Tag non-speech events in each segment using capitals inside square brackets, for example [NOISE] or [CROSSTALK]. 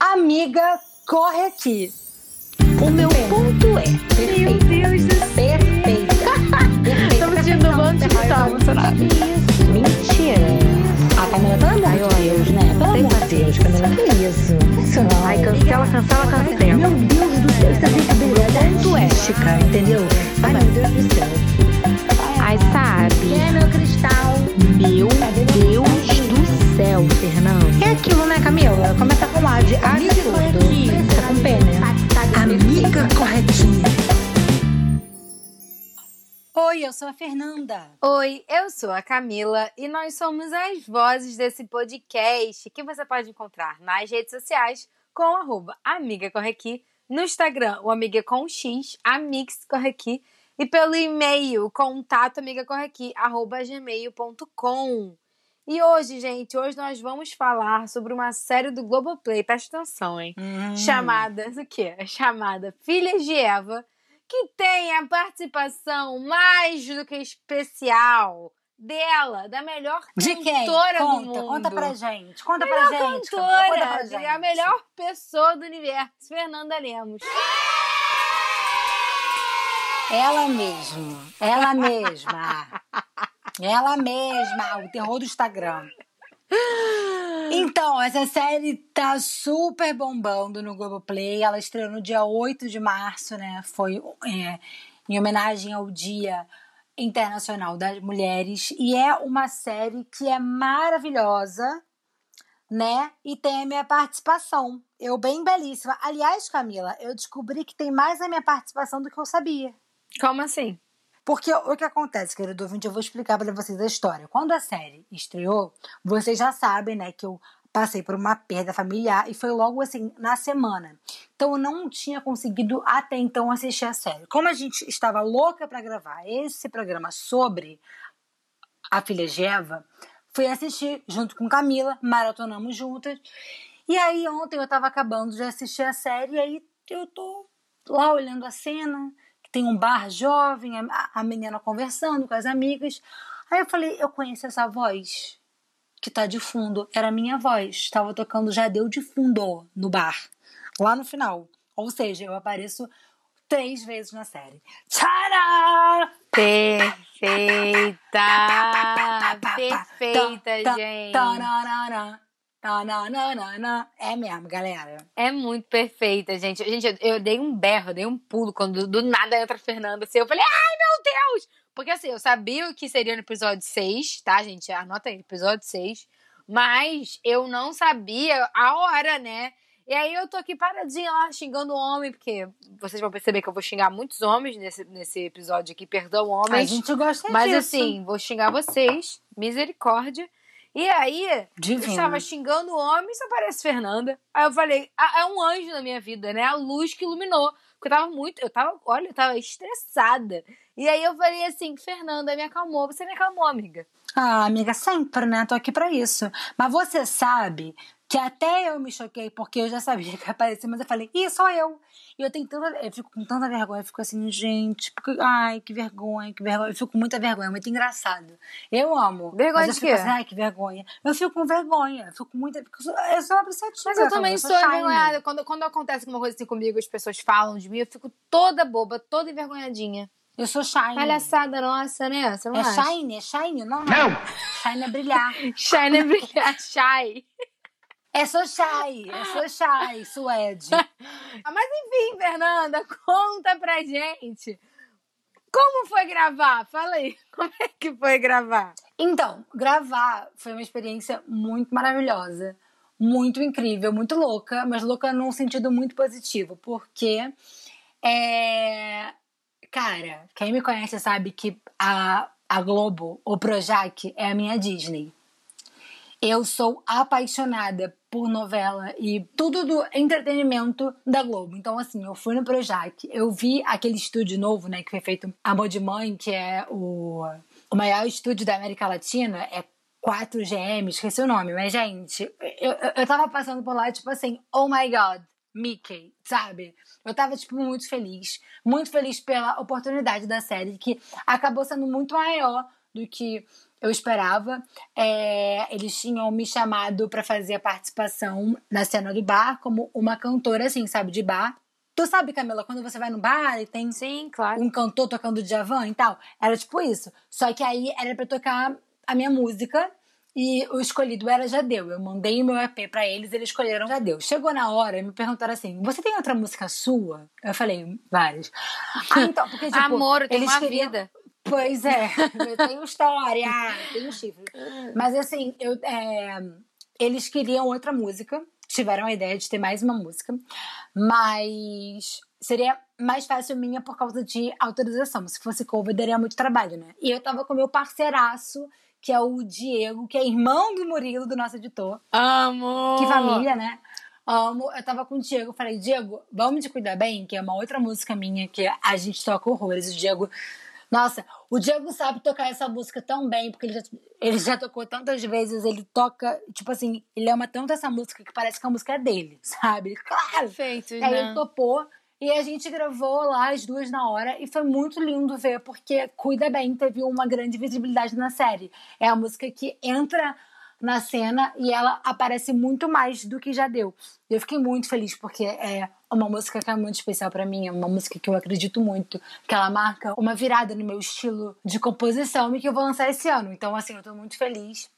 Amiga, corre aqui. O meu ponto é. Meu Deus do céu. Perfeita. Estamos sentindo um monte de tá emocionada. Isso. Mentira. A Camila, pelo amor de Deus, né? Pelo amor de Deus, Camila, que isso? Não. Ai, cancela, cancela, cancela. Meu Deus do céu, isso é brincadeira ponto é. artística, entendeu? Ai, meu Deus do céu. Ai, sabe? Quem é meu cristal? Meu Deus do céu, Fernando. É aquilo, né, Camila? Começa com A de A Amiga tudo. corretinha. Começa com P, né? Amiga corretinha. Oi, eu sou a Fernanda. Oi, eu sou a Camila e nós somos as vozes desse podcast que você pode encontrar nas redes sociais com arroba Amiga Corre Aqui, no Instagram, o Amiga com X, Amix Corre Aqui, e pelo e-mail, contato amigacorreaqui, arroba gmail.com. E hoje, gente, hoje nós vamos falar sobre uma série do Globoplay, presta atenção, hein? Hum. chamada, o quê? Chamada Filhas de Eva, que tem a participação mais do que especial dela, da melhor De cantora do Conta, mundo. conta pra gente. Conta melhor pra gente. Camila, conta pra cantora, gente. a melhor pessoa do universo, Fernanda Lemos. Ela mesma. Ela mesma. [LAUGHS] Ela mesma. O terror do Instagram. Então, essa série tá super bombando no Globoplay. Ela estreou no dia 8 de março, né? Foi é, em homenagem ao Dia Internacional das Mulheres. E é uma série que é maravilhosa, né? E tem a minha participação. Eu bem belíssima. Aliás, Camila, eu descobri que tem mais a minha participação do que eu sabia. Como assim? Porque o que acontece, querido ouvinte, eu vou explicar para vocês a história. Quando a série estreou, vocês já sabem, né, que eu passei por uma perda familiar e foi logo assim, na semana. Então eu não tinha conseguido até então assistir a série. Como a gente estava louca para gravar esse programa sobre a filha de Eva, fui assistir junto com Camila, maratonamos juntas. E aí ontem eu tava acabando de assistir a série e aí eu tô lá olhando a cena, tem um bar jovem, a, a menina conversando com as amigas. Aí eu falei, eu conheço essa voz que tá de fundo. Era a minha voz. Estava tocando Já Deu de fundo no bar, lá no final. Ou seja, eu apareço três vezes na série. Tcharam! Perfeita! [LAUGHS] Perfeita, gente! Tananana, tananana. É mesmo, galera. É muito perfeita, gente. Gente, eu, eu dei um berro, eu dei um pulo quando do nada entra a Fernanda assim. Eu falei, ai meu Deus! Porque assim, eu sabia o que seria no episódio 6, tá, gente? Anota aí, episódio 6. Mas eu não sabia a hora, né? E aí eu tô aqui paradinha lá xingando o homem, porque vocês vão perceber que eu vou xingar muitos homens nesse, nesse episódio aqui, perdão, A homens. gente gosta Mas disso. assim, vou xingar vocês, misericórdia. E aí, eu Divino. estava xingando o homem só aparece Fernanda. Aí eu falei, ah, é um anjo na minha vida, né? A luz que iluminou. Porque eu tava muito, eu tava, olha, eu tava estressada. E aí eu falei assim, Fernanda, me acalmou. Você me acalmou, amiga. Ah, amiga, sempre, né? Tô aqui pra isso. Mas você sabe que até eu me choquei, porque eu já sabia [LAUGHS] que ia aparecer, mas eu falei, ih, sou eu. E eu tenho tanta. Eu fico com tanta vergonha, eu fico assim, gente, porque, ai, que vergonha, que vergonha. Eu fico com muita vergonha, é muito engraçado. Eu amo. Vergonha mas de quê? assim, ai, que vergonha. Eu fico com vergonha, eu fico com muita. Eu sou, eu sou uma apreciativa. Mas eu também sou envergonhada. Quando, quando acontece alguma coisa assim comigo, as pessoas falam de mim, eu fico toda boba, toda envergonhadinha. Eu sou shy. Palhaçada nossa, né? Você não É acha? shine, é shine, não, não. Shine é brilhar. [LAUGHS] Shy não é brilhar, [LAUGHS] shy. É sou shy, é sou shy, suede. [LAUGHS] Ah, Mas enfim, Fernanda, conta pra gente. Como foi gravar? Fala aí, [LAUGHS] como é que foi gravar? Então, gravar foi uma experiência muito maravilhosa, muito incrível, muito louca, mas louca num sentido muito positivo, porque é. Cara, quem me conhece sabe que a, a Globo, o Projac, é a minha Disney. Eu sou apaixonada por novela e tudo do entretenimento da Globo. Então, assim, eu fui no Projac, eu vi aquele estúdio novo, né, que foi feito Amor de Mãe, que é o, o maior estúdio da América Latina, é 4GM, esqueci o nome, mas, gente, eu, eu, tava passando por lá, tipo assim, oh my god, Mickey, sabe? Eu tava, tipo, muito feliz. Muito feliz pela oportunidade da série, que acabou sendo muito maior do que eu esperava. É, eles tinham me chamado para fazer a participação na cena do bar como uma cantora, assim, sabe, de bar. Tu sabe, Camila, quando você vai no bar e tem Sim, claro. um cantor tocando Djavan e tal? Era tipo isso. Só que aí era pra tocar a minha música e o escolhido era Jadeu. Eu mandei o meu EP pra eles, eles escolheram Jadeu. Chegou na hora e me perguntaram assim: Você tem outra música sua? Eu falei: Várias. Ah, então, porque [LAUGHS] tipo. Amor, tem eles uma queriam- vida. Pois é, eu tenho história, tenho chifre. Mas assim, eu, é, eles queriam outra música, tiveram a ideia de ter mais uma música, mas seria mais fácil minha por causa de autorização. Se fosse cover, daria muito trabalho, né? E eu tava com meu parceiraço, que é o Diego, que é irmão do Murilo, do nosso editor. Amor! Que família, né? Amo. Eu tava com o Diego, falei, Diego, vamos te cuidar bem, que é uma outra música minha que a gente toca horrores. O Diego. Nossa, o Diego sabe tocar essa música tão bem, porque ele já, ele já tocou tantas vezes, ele toca, tipo assim, ele ama tanto essa música que parece que a música é dele, [LAUGHS] sabe? Claro! Perfeito, aí né? ele topou. E a gente gravou lá as duas na hora e foi muito lindo ver, porque Cuida Bem teve uma grande visibilidade na série. É a música que entra na cena e ela aparece muito mais do que já deu. Eu fiquei muito feliz porque é uma música que é muito especial pra mim, é uma música que eu acredito muito, que ela marca uma virada no meu estilo de composição e que eu vou lançar esse ano. Então, assim, eu tô muito feliz.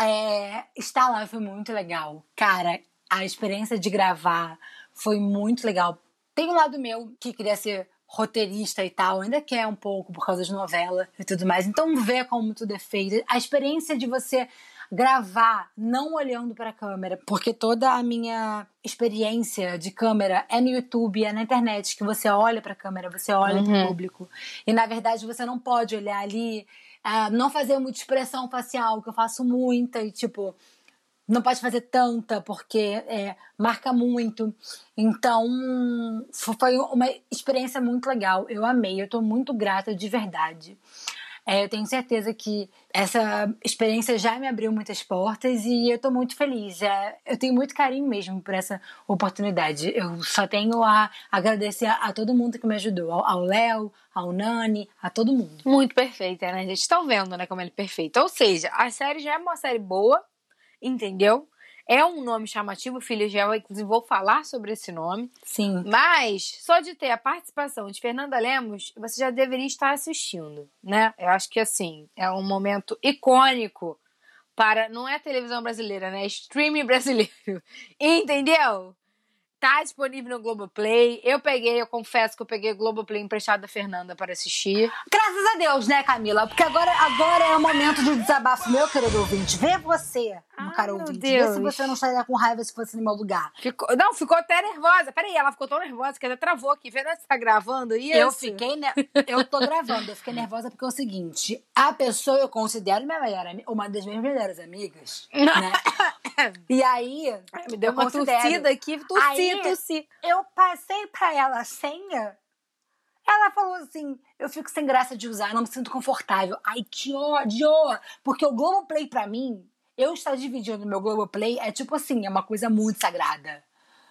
É, estar lá foi muito legal. Cara, a experiência de gravar foi muito legal. Tem um lado meu que queria ser roteirista e tal, ainda quer um pouco por causa de novela e tudo mais. Então, ver como tudo é feito. A experiência de você gravar não olhando para a câmera, porque toda a minha experiência de câmera é no YouTube, é na internet, que você olha para a câmera, você olha para o público. E na verdade você não pode olhar ali, ah, não fazer muita expressão facial, que eu faço muita e tipo não pode fazer tanta porque é, marca muito. Então, foi uma experiência muito legal. Eu amei, eu tô muito grata de verdade. É, eu tenho certeza que essa experiência já me abriu muitas portas e eu tô muito feliz. É, eu tenho muito carinho mesmo por essa oportunidade. Eu só tenho a agradecer a, a todo mundo que me ajudou, ao- Léo, ao Nani, a todo mundo. Muito perfeita, né, gente? Estão vendo, né, como ele é perfeito. Ou seja, a série já é uma série boa, entendeu? É um nome chamativo, Filho de Eva, inclusive vou falar sobre esse nome. Sim. Mas, só de ter a participação de Fernanda Lemos, você já deveria estar assistindo, né? Eu acho que, assim, é um momento icônico para... Não é televisão brasileira, né? É streaming brasileiro. [LAUGHS] Entendeu? Tá disponível no Globoplay. Eu peguei, eu confesso que eu peguei o Globoplay emprestado da Fernanda para assistir. Graças a Deus, né, Camila? Porque agora, agora é o momento de desabafo, meu querido ouvinte. Vê você, Ai, caro meu ouvinte. Vê se Deus. você não estaria com raiva se fosse no meu lugar. Ficou, não, ficou até nervosa. Peraí, ela ficou tão nervosa que até travou aqui. Fernanda, você tá gravando isso? Eu fiquei, ne... eu tô gravando, eu fiquei nervosa porque é o seguinte: a pessoa eu considero minha melhor uma das minhas melhores amigas. [LAUGHS] né? E aí, Me deu eu uma considero. tossida aqui. Tossi, Aí- tossi. eu passei pra ela a senha. Ela falou assim: eu fico sem graça de usar, não me sinto confortável. Ai, que ódio! Porque o Globoplay, pra mim, eu estar dividindo meu Globoplay é tipo assim, é uma coisa muito sagrada.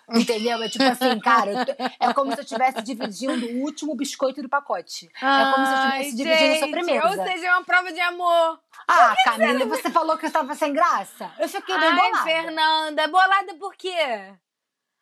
Entendeu? É tipo assim, cara, tô- é como se eu estivesse dividindo o último biscoito do pacote. é como se eu estivesse dividindo a gente, sobremesa. Ou seja, é uma prova de amor. ah, Camila, você falou que eu estava sem graça? Eu fiquei bem Ai, bolada. Fernanda, bolada por quê?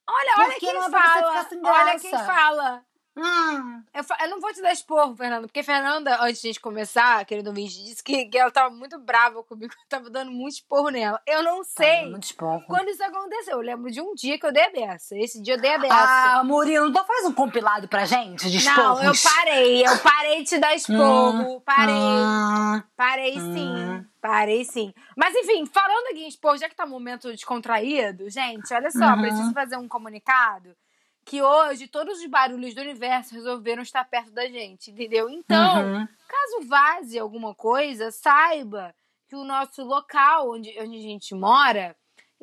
Olha, olha Porque quem é pra você fala. Olha quem fala. Hum, Eu, eu não vou te dar esporro, Fernanda, porque Fernanda, antes de a gente começar, querido ouvinte, disse que, que ela tava muito brava comigo, eu [LAUGHS] tava dando muito esporro nela. Eu não sei muito esporro. quando isso aconteceu. Eu lembro de um dia que eu dei a beça. Esse dia eu dei a beça. Ah, Murilo, então faz um compilado pra gente de não, eu esporros. parei. Eu parei de te dar esporro. parei. Hum, Parei sim. Parei sim. Mas enfim, falando aqui em esporro, já que tá um momento descontraído, gente, olha só, Uhum. preciso fazer um comunicado que hoje todos os barulhos do universo resolveram estar perto da gente, entendeu? Então, uhum. caso vaze alguma coisa, saiba que o nosso local onde, onde a gente mora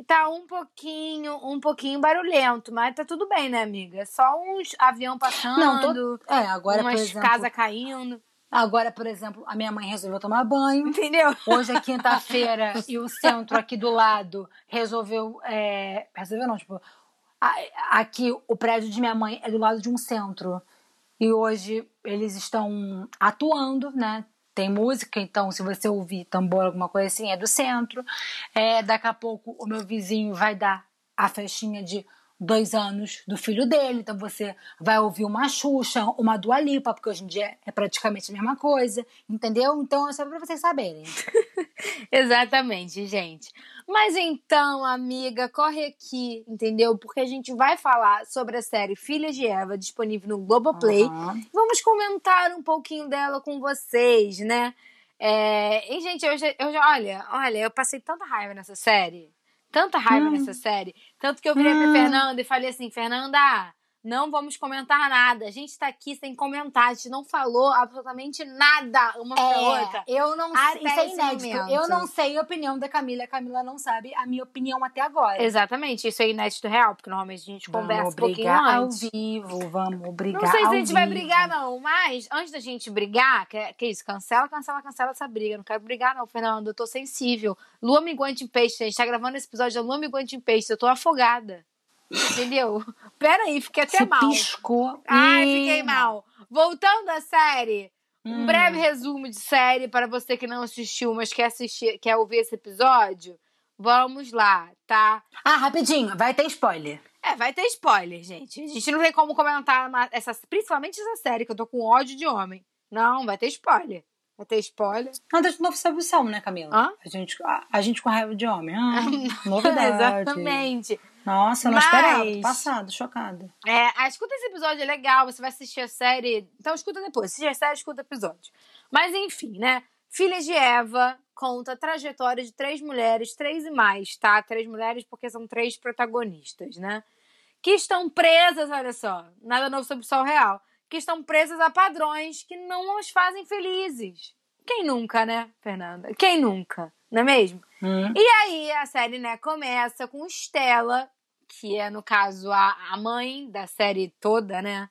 tá um pouquinho, um pouquinho barulhento, mas tá tudo bem, né, amiga? Só uns avião passando, Não, tô- É, agora, por umas exemplo, casas caindo, agora, por exemplo, a minha mãe resolveu tomar banho. entendeu? Hoje é quinta-feira e o centro aqui do lado resolveu. É, resolveu não, tipo. Aqui o prédio de minha mãe é do lado de um centro. E hoje eles estão atuando, né? tem música, então se você ouvir tambor, alguma coisa assim, é do centro. É, daqui a pouco o meu vizinho vai dar a festinha de dois anos do filho dele, então você vai ouvir uma Xuxa, uma Dua Lipa, porque hoje em dia é praticamente a mesma coisa, entendeu? Então é só pra vocês saberem. [LAUGHS] Exatamente, gente. Mas então, amiga, corre aqui, entendeu? Porque a gente vai falar sobre a série Filhas de Eva, disponível no Globoplay. Uhum. Vamos comentar um pouquinho dela com vocês, né? É... E, gente, eu já, eu já, olha, olha, eu passei tanta raiva nessa série tanta raiva hum. nessa série. Tanto que eu virei pra Fernanda e falei assim: Fernanda, não vamos comentar nada. A gente tá aqui sem comentar. A gente não falou absolutamente nada uma é, pra outra. Eu não sei. Isso é inédito. Eu não sei a opinião da Camila. A Camila não sabe a minha opinião até agora. Exatamente. Isso é inédito real, porque normalmente a gente vamos conversa um pouquinho antes. ao vivo. Vamos brigar. Não sei se a gente vivo. vai brigar, não. Mas antes da gente brigar, que, que isso? Cancela, cancela, cancela essa briga. Não quero brigar, não, Fernando. Eu tô sensível. Lua minguante em peixe. A gente tá gravando esse episódio da Lua minguante em peixe. Eu tô afogada. Entendeu? Peraí, fiquei até Você mal. piscou. Ai, fiquei mal. Voltando à série, um hum. breve resumo de série para você que não assistiu, mas quer assistir, quer ouvir esse episódio. Vamos lá, tá? Ah, rapidinho, vai ter spoiler. É, vai ter spoiler, gente. A gente não tem como comentar essa, principalmente essa série, que eu tô com ódio de homem. Não, vai ter spoiler. Vai ter spoiler. Nada de novo né, Camila? Hã? A gente, a, a gente com raiva de homem. Ah, [LAUGHS] novidade. Exatamente. Nossa, não Mas... esperava. Passado, chocada. É, ah, escuta esse episódio, é legal. Você vai assistir a série. Então escuta depois. Assiste a série, escuta o episódio. Mas enfim, né? Filhas de Eva conta a trajetória de três mulheres, três e mais, tá? Três mulheres porque são três protagonistas, né? Que estão presas, olha só, nada novo sobre o sol real, que estão presas a padrões que não as fazem felizes. Quem nunca, né, Fernanda? Quem nunca, não é mesmo? Hum. E aí a série, né, começa com Estela, que é, no caso, a, a mãe da série toda, né?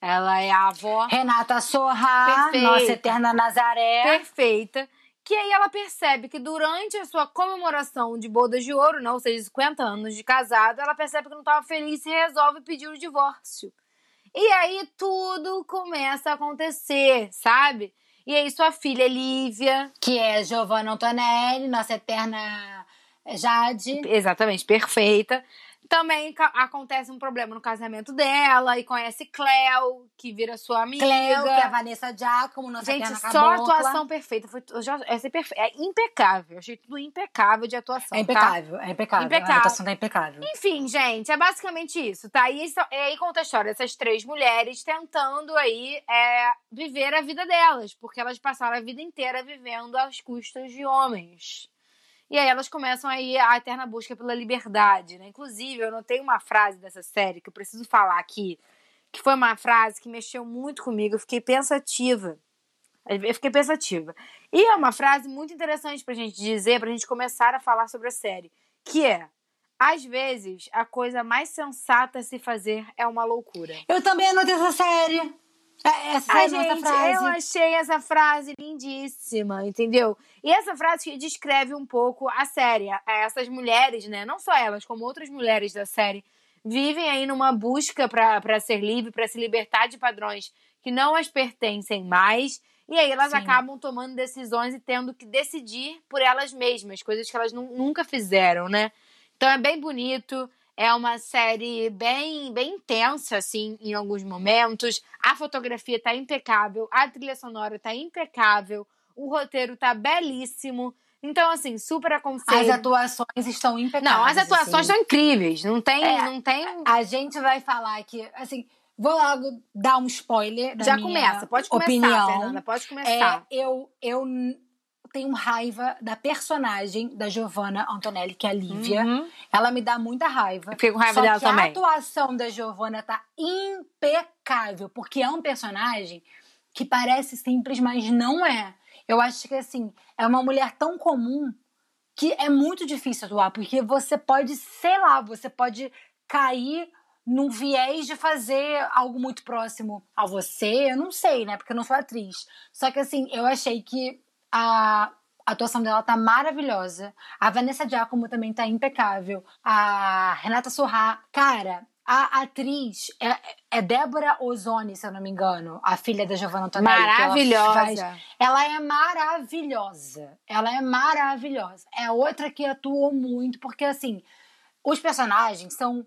Ela é a avó. Renata Sorra, Perfeita. nossa eterna Nazaré. Perfeita. Que aí ela percebe que durante a sua comemoração de bodas de ouro, não, ou seja, 50 anos de casado, ela percebe que não estava feliz e resolve pedir o divórcio. E aí tudo começa a acontecer, sabe? E aí sua filha Lívia. Que é Giovanna Antonelli, nossa eterna Jade. Exatamente, perfeita. Também acontece um problema no casamento dela e conhece Cleo, que vira sua amiga. Cleo, que é a Vanessa Giacomo, nossa Gente, só atuação perfeita. Foi, já, é, perfe... é impecável. achei tudo impecável de atuação. É impecável, tá? é impecável. impecável. A atuação tá impecável. Enfim, gente, é basicamente isso, tá? E aí conta a história dessas três mulheres tentando aí é, viver a vida delas, porque elas passaram a vida inteira vivendo às custas de homens. E aí elas começam aí a eterna busca pela liberdade, né? Inclusive, eu notei uma frase dessa série que eu preciso falar aqui, que foi uma frase que mexeu muito comigo, eu fiquei pensativa. Eu fiquei pensativa. E é uma frase muito interessante pra gente dizer, pra gente começar a falar sobre a série, que é: às vezes, a coisa mais sensata a se fazer é uma loucura. Eu também anotei essa série. É, essa, Ai, gente, frase. eu achei essa frase lindíssima, entendeu? E essa frase descreve um pouco a série. Essas mulheres, né? Não só elas, como outras mulheres da série, vivem aí numa busca para ser livre, para se libertar de padrões que não as pertencem mais. E aí elas Sim. acabam tomando decisões e tendo que decidir por elas mesmas, coisas que elas nunca fizeram, né? Então é bem bonito. É uma série bem, bem intensa, assim, em alguns momentos. A fotografia tá impecável, a trilha sonora tá impecável, o roteiro tá belíssimo. Então, assim, super aconselho. As atuações estão impecáveis. Não, as atuações assim. estão incríveis. Não tem, é, não tem. A gente vai falar que, assim, vou logo dar um spoiler. Já começa, pode começar, opinião. Fernanda, pode começar. É, eu, eu tenho raiva da personagem da Giovanna Antonelli, que é a Lívia. Uhum. Ela me dá muita raiva. Fico com raiva Só dela que também. A atuação da Giovanna tá impecável, porque é um personagem que parece simples, mas não é. Eu acho que assim, é uma mulher tão comum que é muito difícil atuar, porque você pode, sei lá, você pode cair num viés de fazer algo muito próximo a você, eu não sei, né? Porque eu não sou atriz. Só que assim, eu achei que a atuação dela tá maravilhosa. A Vanessa Giacomo também tá impecável. A Renata Sorra, cara, a atriz é, é Débora Ozoni, se eu não me engano, a filha da Giovanna Antonelli. Maravilhosa. Ela, faz, ela é maravilhosa. Ela é maravilhosa. É outra que atuou muito, porque assim, os personagens são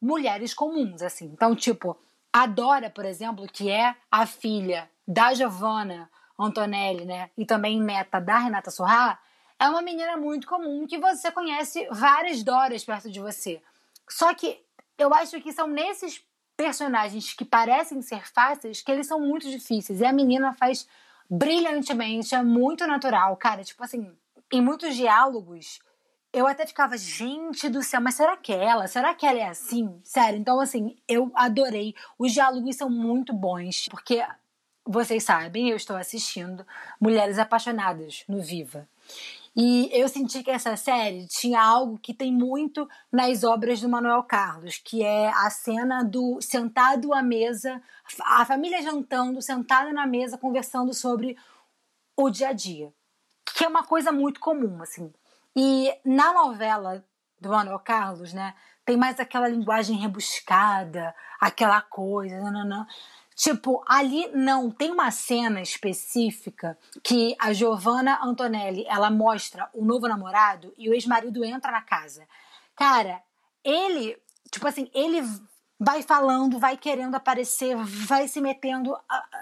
mulheres comuns, assim. Então, tipo, a Dora, por exemplo, que é a filha da Giovanna Antonelli, né? E também neta da Renata Sorrah, é uma menina muito comum que você conhece várias Doras perto de você. Só que eu acho que são nesses personagens que parecem ser fáceis que eles são muito difíceis. E a menina faz brilhantemente, é muito natural. Cara, tipo assim, em muitos diálogos, eu até ficava, gente do céu, mas será que é ela? Será que ela é assim? Sério, então assim, eu adorei. Os diálogos são muito bons, porque vocês sabem, eu estou assistindo Mulheres Apaixonadas no Viva. E eu senti que essa série tinha algo que tem muito nas obras do Manuel Carlos, que é a cena do sentado à mesa, a família jantando, sentada na mesa, conversando sobre o dia a dia. Que é uma coisa muito comum, assim. E na novela do Manuel Carlos, né, tem mais aquela linguagem rebuscada, aquela coisa, não, não, não. Tipo, ali não tem uma cena específica que a Giovanna Antonelli, ela mostra o novo namorado e o ex-marido entra na casa. Cara, ele, tipo assim, ele vai falando, vai querendo aparecer, vai se metendo,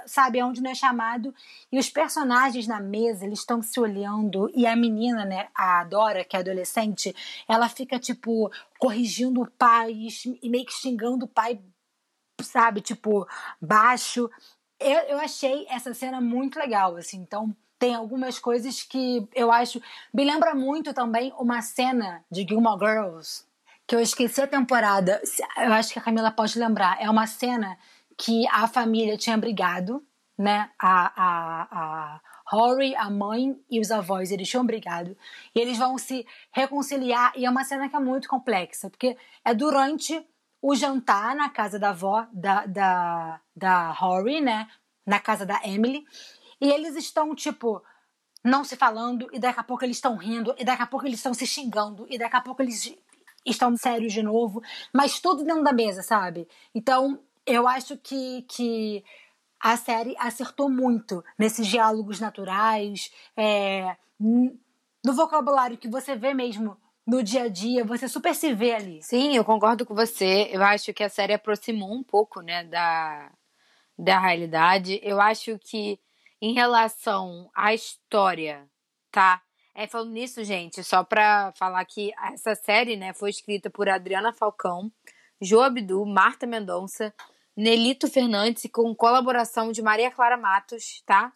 sabe, aonde não é chamado. E os personagens na mesa, eles estão se olhando. E a menina, né, a Dora, que é adolescente, ela fica, tipo, corrigindo o pai e meio que xingando o pai sabe, tipo, baixo. Eu, eu achei essa cena muito legal, assim, então tem algumas coisas que eu acho. Me lembra muito também uma cena de Gilmore Girls, que eu esqueci a temporada. Eu acho que a Camila pode lembrar. É uma cena que a família tinha brigado, né? A, a, a Rory, a mãe e os avós, eles tinham brigado. E eles vão se reconciliar. E é uma cena que é muito complexa, porque é durante o jantar na casa da avó da, da, da Rory, né? Na casa da Emily. E eles estão, tipo, não se falando, e daqui a pouco eles estão rindo, e daqui a pouco eles estão se xingando, e daqui a pouco eles estão sérios de novo, mas tudo dentro da mesa, sabe? Então, eu acho que, que a série acertou muito nesses diálogos naturais, é, no vocabulário que você vê mesmo no dia a dia, você super se vê ali. Sim, eu concordo com você. Eu acho que a série aproximou um pouco, né, da, da realidade. Eu acho que em relação à história, tá? É, falando nisso, gente, só pra falar que essa série, né, foi escrita por Adriana Falcão, Jo Abdu, Marta Mendonça, Nelito Fernandes, com colaboração de Maria Clara Matos, tá?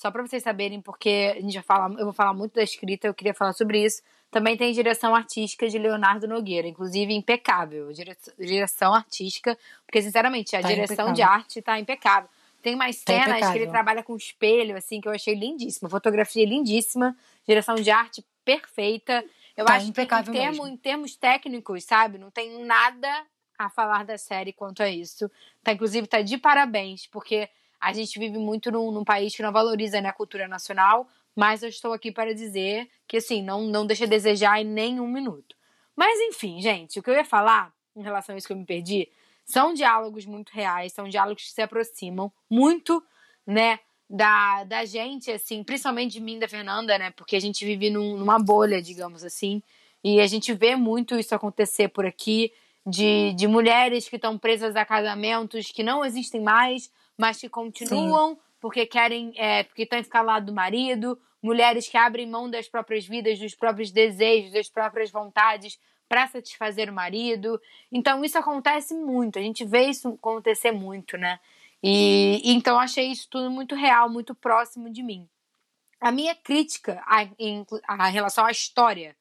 Só para vocês saberem, porque a gente vai falar, eu vou falar muito da escrita, eu queria falar sobre isso. Também tem direção artística de Leonardo Nogueira, inclusive impecável. Direção, direção artística, porque sinceramente a tá direção impecável. de arte tá impecável. Tem mais tá cenas tá que ele trabalha com espelho, assim, que eu achei lindíssima. Fotografia lindíssima, direção de arte perfeita. Eu tá acho que em, termo, em termos técnicos, sabe, não tem nada a falar da série quanto a isso. Tá, inclusive, tá de parabéns, porque a gente vive muito num, num país que não valoriza né, a cultura nacional, mas eu estou aqui para dizer que, assim, não, não deixa a desejar em nenhum minuto. Mas, enfim, gente, o que eu ia falar em relação a isso que eu me perdi são diálogos muito reais, são diálogos que se aproximam muito, né, da, da gente, assim, principalmente de mim da Fernanda, né, porque a gente vive num, numa bolha, digamos assim, e a gente vê muito isso acontecer por aqui, de, de mulheres que estão presas a casamentos que não existem mais, mas que continuam Sim porque querem, é, porque estão escalados do marido, mulheres que abrem mão das próprias vidas, dos próprios desejos, das próprias vontades para satisfazer o marido. Então isso acontece muito, a gente vê isso acontecer muito, né? E, então achei isso tudo muito real, muito próximo de mim. A minha crítica a, em, a relação à história,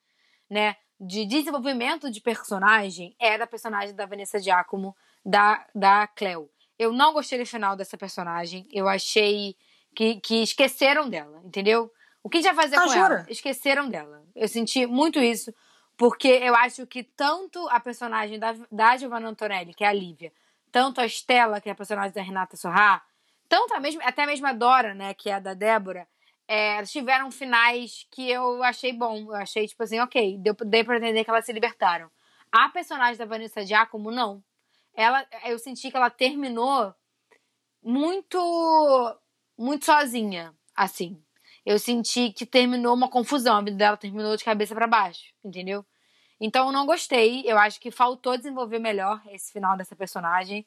né, de desenvolvimento de personagem é da personagem da Vanessa Giacomo, da, da Cleo. Eu não gostei do final dessa personagem. Eu achei que, que esqueceram dela, entendeu? O que vai fazer ah, com jura? ela? Esqueceram dela. Eu senti muito isso, porque eu acho que tanto a personagem da, da Giovanna Antonelli, que é a Lívia, tanto a Estela, que é a personagem da Renata Sorrá, tanto a mesma, até mesmo a Dora, né, que é a da Débora, é, tiveram finais que eu achei bom. Eu achei, tipo assim, ok, deu, deu pra entender que elas se libertaram. A personagem da Vanessa Giacomo, não. Ela, eu senti que ela terminou muito, muito sozinha, assim. Eu senti que terminou uma confusão, a vida dela terminou de cabeça para baixo, entendeu? Então eu não gostei, eu acho que faltou desenvolver melhor esse final dessa personagem.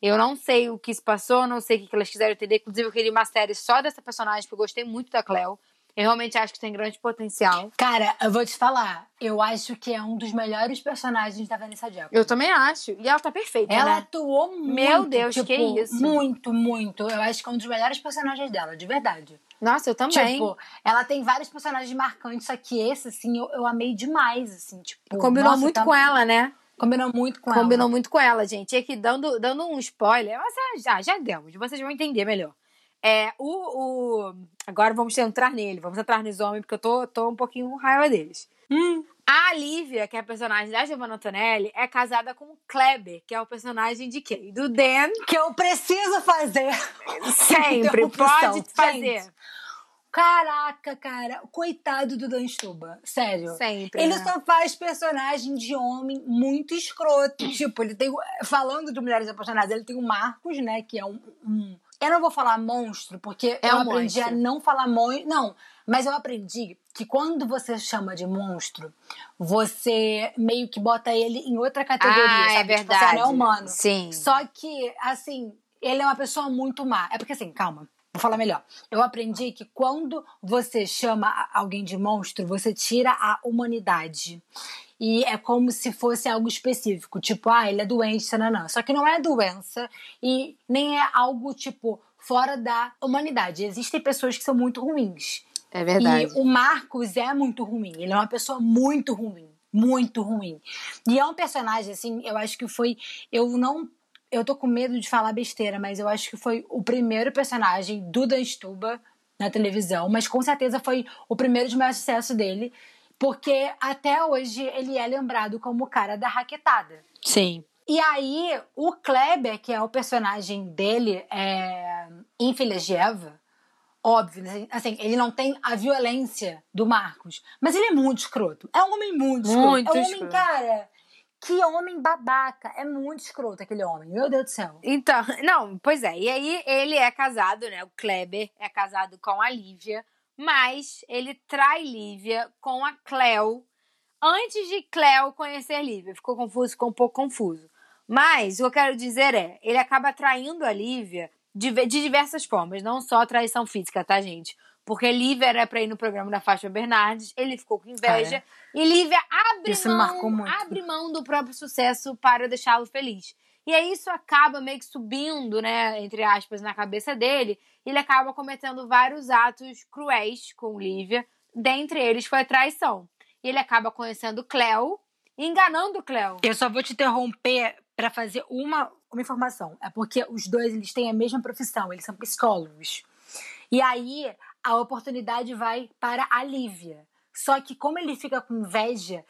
Eu não sei o que se passou, não sei o que elas quiseram entender. Inclusive, eu queria uma série só dessa personagem, porque eu gostei muito da Cleo. Eu realmente acho que tem grande potencial. Cara, eu vou te falar. Eu acho que é um dos melhores personagens da Vanessa Jackson. Eu também acho. E ela tá perfeita, Ela né? atuou muito. Meu Deus, tipo, que isso. Muito, muito. Eu acho que é um dos melhores personagens dela, de verdade. Nossa, eu também. Tipo, ela tem vários personagens marcantes, só que esse, assim, eu, eu amei demais, assim, tipo. Combinou nossa, muito tá- com ela, né? Combinou muito com Combinou ela. muito com ela, gente. E aqui, dando, dando um spoiler, mas já, já demos, vocês vão entender melhor. É, o, o... Agora vamos entrar nele, vamos entrar nos homens, porque eu tô, tô um pouquinho com raiva deles. Hum. A Lívia, que é a personagem da Giovanna Antonelli, é casada com o Kleber, que é o personagem de quem? Do Dan. Que eu preciso fazer. Sempre, [LAUGHS] pode fazer. Gente, Caraca, cara, coitado do Dan Stuba. Sério. Sempre. Ele né? só faz personagem de homem muito escroto. Tipo, ele tem. Falando de mulheres apaixonadas, ele tem o Marcos, né? Que é um. um- eu não vou falar monstro, porque É eu um aprendi monstro. a não falar monstro. Não, mas eu aprendi que quando você chama de monstro, você meio que bota ele em outra categoria. Ah, é sabe? Tipo, verdade. você não é humano. Sim. Só que, assim, ele é uma pessoa muito má. É porque, assim, calma. Vou falar melhor. Eu aprendi que quando você chama alguém de monstro, você tira a humanidade. E é como se fosse algo específico. Tipo, ah, ele é doente, não. Só que não é doença e nem é algo, tipo, fora da humanidade. Existem pessoas que são muito ruins. É verdade. E o Marcos é muito ruim. Ele é uma pessoa muito ruim. Muito ruim. E é um personagem, assim, eu acho que foi. Eu não. Eu tô com medo de falar besteira, mas eu acho que foi o primeiro personagem do Dan Stuba na televisão. Mas com certeza foi o primeiro de maior sucesso dele. Porque até hoje ele é lembrado como o cara da raquetada. Sim. E aí, o Kleber, que é o personagem dele é, em Filhas de Eva, óbvio, né? assim, ele não tem a violência do Marcos, mas ele é muito escroto. É um homem muito escroto. Muito é um homem, escroto. cara, que homem babaca. É muito escroto aquele homem, meu Deus do céu. Então, [LAUGHS] não, pois é. E aí ele é casado, né? O Kleber é casado com a Lívia, mas ele trai Lívia com a Cleo antes de Cleo conhecer Lívia. Ficou confuso, ficou um pouco confuso. Mas o que eu quero dizer é, ele acaba traindo a Lívia de, de diversas formas, não só traição física, tá, gente? Porque Lívia era pra ir no programa da Fátima Bernardes, ele ficou com inveja, Cara, e Lívia abre mão, marcou muito. abre mão do próprio sucesso para deixá-lo feliz. E aí isso acaba meio que subindo, né, entre aspas, na cabeça dele, ele acaba cometendo vários atos cruéis com Lívia, dentre eles foi a traição. Ele acaba conhecendo Cleo, enganando Cleo. Eu só vou te interromper para fazer uma, uma informação. É porque os dois eles têm a mesma profissão, eles são psicólogos. E aí a oportunidade vai para a Lívia. Só que como ele fica com inveja,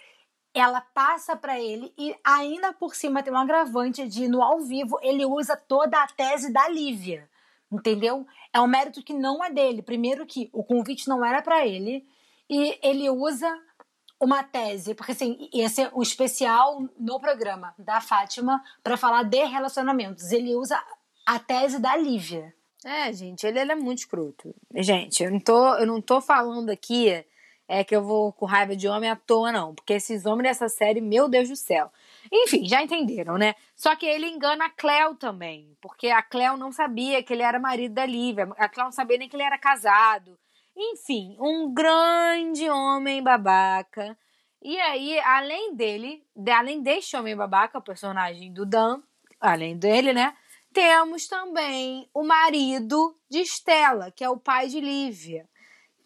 ela passa para ele e ainda por cima tem um agravante de no ao vivo ele usa toda a tese da Lívia. Entendeu? É um mérito que não é dele. Primeiro que o convite não era para ele e ele usa uma tese, porque assim, ia ser um especial no programa da Fátima para falar de relacionamentos. Ele usa a tese da Lívia. É, gente, ele, ele é muito escroto. Gente, eu não tô, eu não tô falando aqui é que eu vou com raiva de homem à toa, não. Porque esses homens dessa série, meu Deus do céu. Enfim, já entenderam, né? Só que ele engana a Cleo também. Porque a Cleo não sabia que ele era marido da Lívia. A Cleo não sabia nem que ele era casado. Enfim, um grande homem babaca. E aí, além dele, de- além deste homem babaca, o personagem do Dan, além dele, né? Temos também o marido de Estela, que é o pai de Lívia,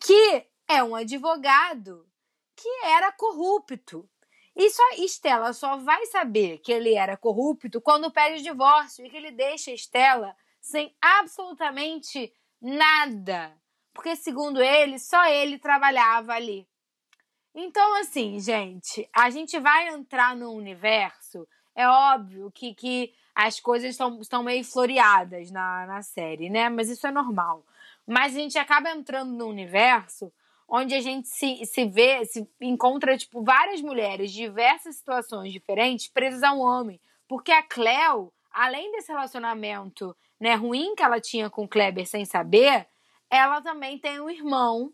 que é um advogado que era corrupto. E só Estela só vai saber que ele era corrupto quando pede divórcio e que ele deixa Estela sem absolutamente nada. Porque, segundo ele, só ele trabalhava ali. Então, assim, gente, a gente vai entrar no universo. É óbvio que, que as coisas estão, meio floreadas na, na série, né? Mas isso é normal. Mas a gente acaba entrando no universo onde a gente se, se vê, se encontra, tipo, várias mulheres de diversas situações diferentes presas a um homem. Porque a Cleo, além desse relacionamento né, ruim que ela tinha com o Kleber sem saber, ela também tem um irmão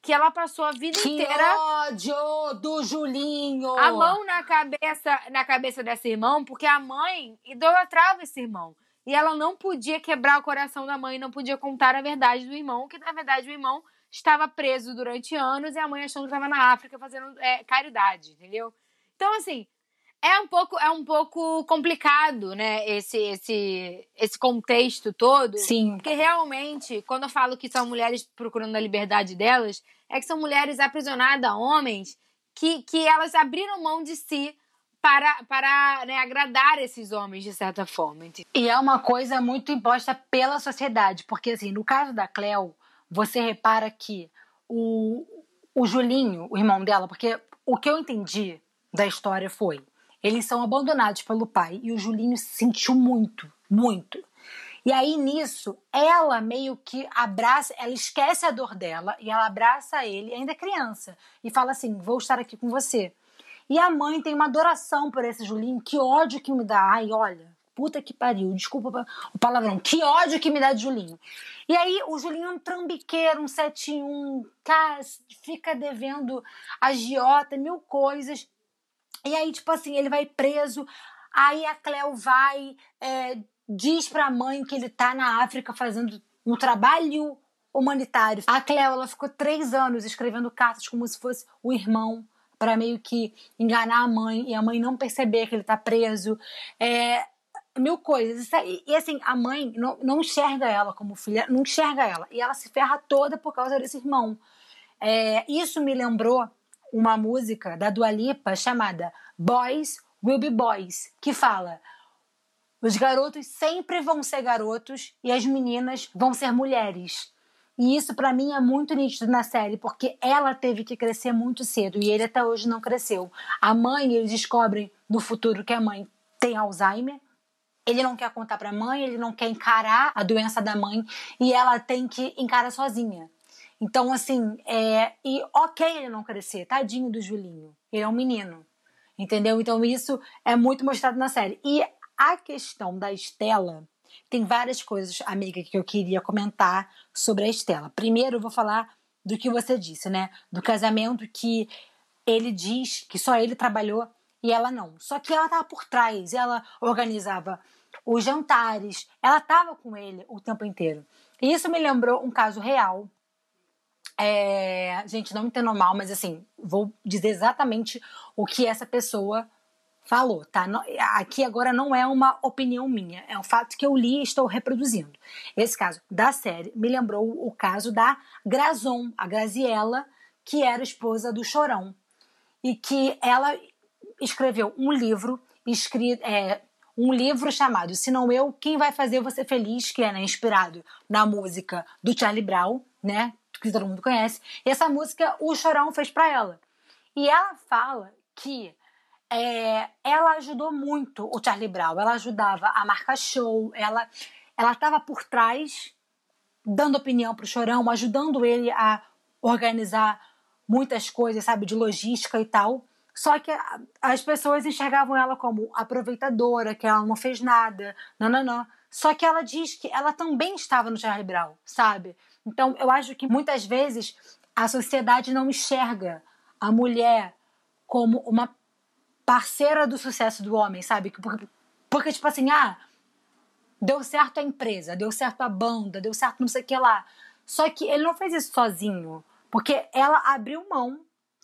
que ela passou a vida que inteira. ódio do Julinho! A mão na cabeça, na cabeça desse irmão, porque a mãe idolatrava esse irmão. E ela não podia quebrar o coração da mãe, não podia contar a verdade do irmão, que na verdade o irmão estava preso durante anos e a mãe achando que estava na África fazendo é, caridade, entendeu? Então, assim, é um pouco é um pouco complicado, né, esse esse esse contexto todo. Sim. Porque realmente, quando eu falo que são mulheres procurando a liberdade delas, é que são mulheres aprisionadas a homens que, que elas abriram mão de si para, para né, agradar esses homens, de certa forma. E é uma coisa muito imposta pela sociedade, porque, assim, no caso da Cleo, você repara que o, o Julinho, o irmão dela, porque o que eu entendi da história foi: eles são abandonados pelo pai e o Julinho sentiu muito, muito. E aí nisso, ela meio que abraça, ela esquece a dor dela e ela abraça ele, ainda criança, e fala assim: "Vou estar aqui com você". E a mãe tem uma adoração por esse Julinho, que ódio que me dá. Ai, olha, puta que pariu, desculpa o palavrão, que ódio que me dá de Julinho. E aí o Julinho é um trambiqueiro, um 71, cara, fica devendo agiota, mil coisas. E aí, tipo assim, ele vai preso, aí a Cleo vai, é, diz pra mãe que ele tá na África fazendo um trabalho humanitário. A Cleo, ela ficou três anos escrevendo cartas como se fosse o irmão para meio que enganar a mãe e a mãe não perceber que ele tá preso. É, mil coisas. E, assim, a mãe não, não enxerga ela como filha, não enxerga ela. E ela se ferra toda por causa desse irmão. É, isso me lembrou uma música da Dua Lipa chamada Boys Will Be Boys, que fala os garotos sempre vão ser garotos e as meninas vão ser mulheres. E isso para mim é muito nítido na série, porque ela teve que crescer muito cedo e ele até hoje não cresceu. A mãe, eles descobrem no futuro que a mãe tem Alzheimer. Ele não quer contar para a mãe, ele não quer encarar a doença da mãe e ela tem que encarar sozinha. Então, assim, é... e ok ele não crescer, tadinho do Julinho. Ele é um menino, entendeu? Então, isso é muito mostrado na série. E a questão da Estela tem várias coisas, amiga, que eu queria comentar sobre a Estela. Primeiro, eu vou falar do que você disse, né? Do casamento que ele diz que só ele trabalhou e ela não. Só que ela estava por trás, ela organizava os jantares, ela estava com ele o tempo inteiro. E isso me lembrou um caso real. É... Gente, não me entendo mal, mas assim, vou dizer exatamente o que essa pessoa falou, tá? Aqui agora não é uma opinião minha, é um fato que eu li e estou reproduzindo. Esse caso da série me lembrou o caso da Grazon, a Graziella, que era esposa do Chorão, e que ela escreveu um livro escrito, é, um livro chamado Se Não Eu, Quem Vai Fazer Você Feliz, que é né, inspirado na música do Charlie Brown, né? Que todo mundo conhece. E essa música o Chorão fez para ela. E ela fala que é, ela ajudou muito o Charlie Brown. Ela ajudava a marca show, ela ela estava por trás, dando opinião para o Chorão, ajudando ele a organizar muitas coisas, sabe, de logística e tal. Só que as pessoas enxergavam ela como aproveitadora, que ela não fez nada, não, não, não. Só que ela diz que ela também estava no Charlie Brown, sabe? Então eu acho que muitas vezes a sociedade não enxerga a mulher como uma parceira do sucesso do homem, sabe? Porque, porque, tipo assim, ah, deu certo a empresa, deu certo a banda, deu certo não sei o que lá. Só que ele não fez isso sozinho, porque ela abriu mão,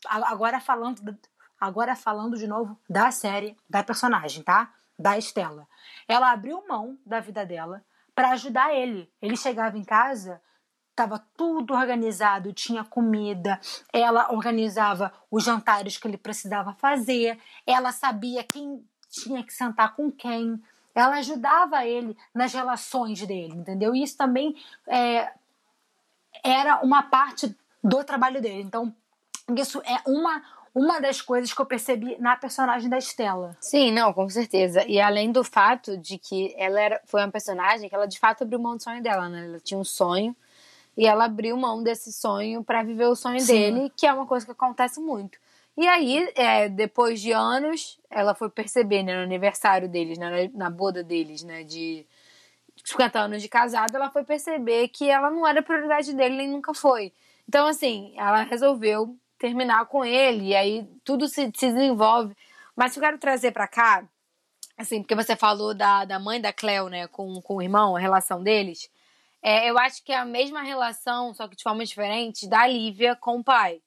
agora falando, agora falando de novo da série, da personagem, tá? Da Estela. Ela abriu mão da vida dela para ajudar ele. Ele chegava em casa Tava tudo organizado, tinha comida, ela organizava os jantares que ele precisava fazer, ela sabia quem tinha que sentar com quem, ela ajudava ele nas relações dele, entendeu? E isso também é, era uma parte do trabalho dele. Então, isso é uma uma das coisas que eu percebi na personagem da Estela. Sim, não, com certeza. E além do fato de que ela era, foi uma personagem que ela de fato abriu mão do sonho dela, né? Ela tinha um sonho e ela abriu mão desse sonho para viver o sonho Sim. dele, que é uma coisa que acontece muito. E aí, é, depois de anos, ela foi perceber, né, no aniversário deles, né, na boda deles, né, de 50 anos de casado, ela foi perceber que ela não era prioridade dele, nem nunca foi. Então, assim, ela resolveu terminar com ele, e aí tudo se, se desenvolve. Mas eu quero trazer para cá, assim, porque você falou da, da mãe da Cleo, né, com, com o irmão, a relação deles. É, eu acho que é a mesma relação, só que de forma diferente, da Lívia com o pai.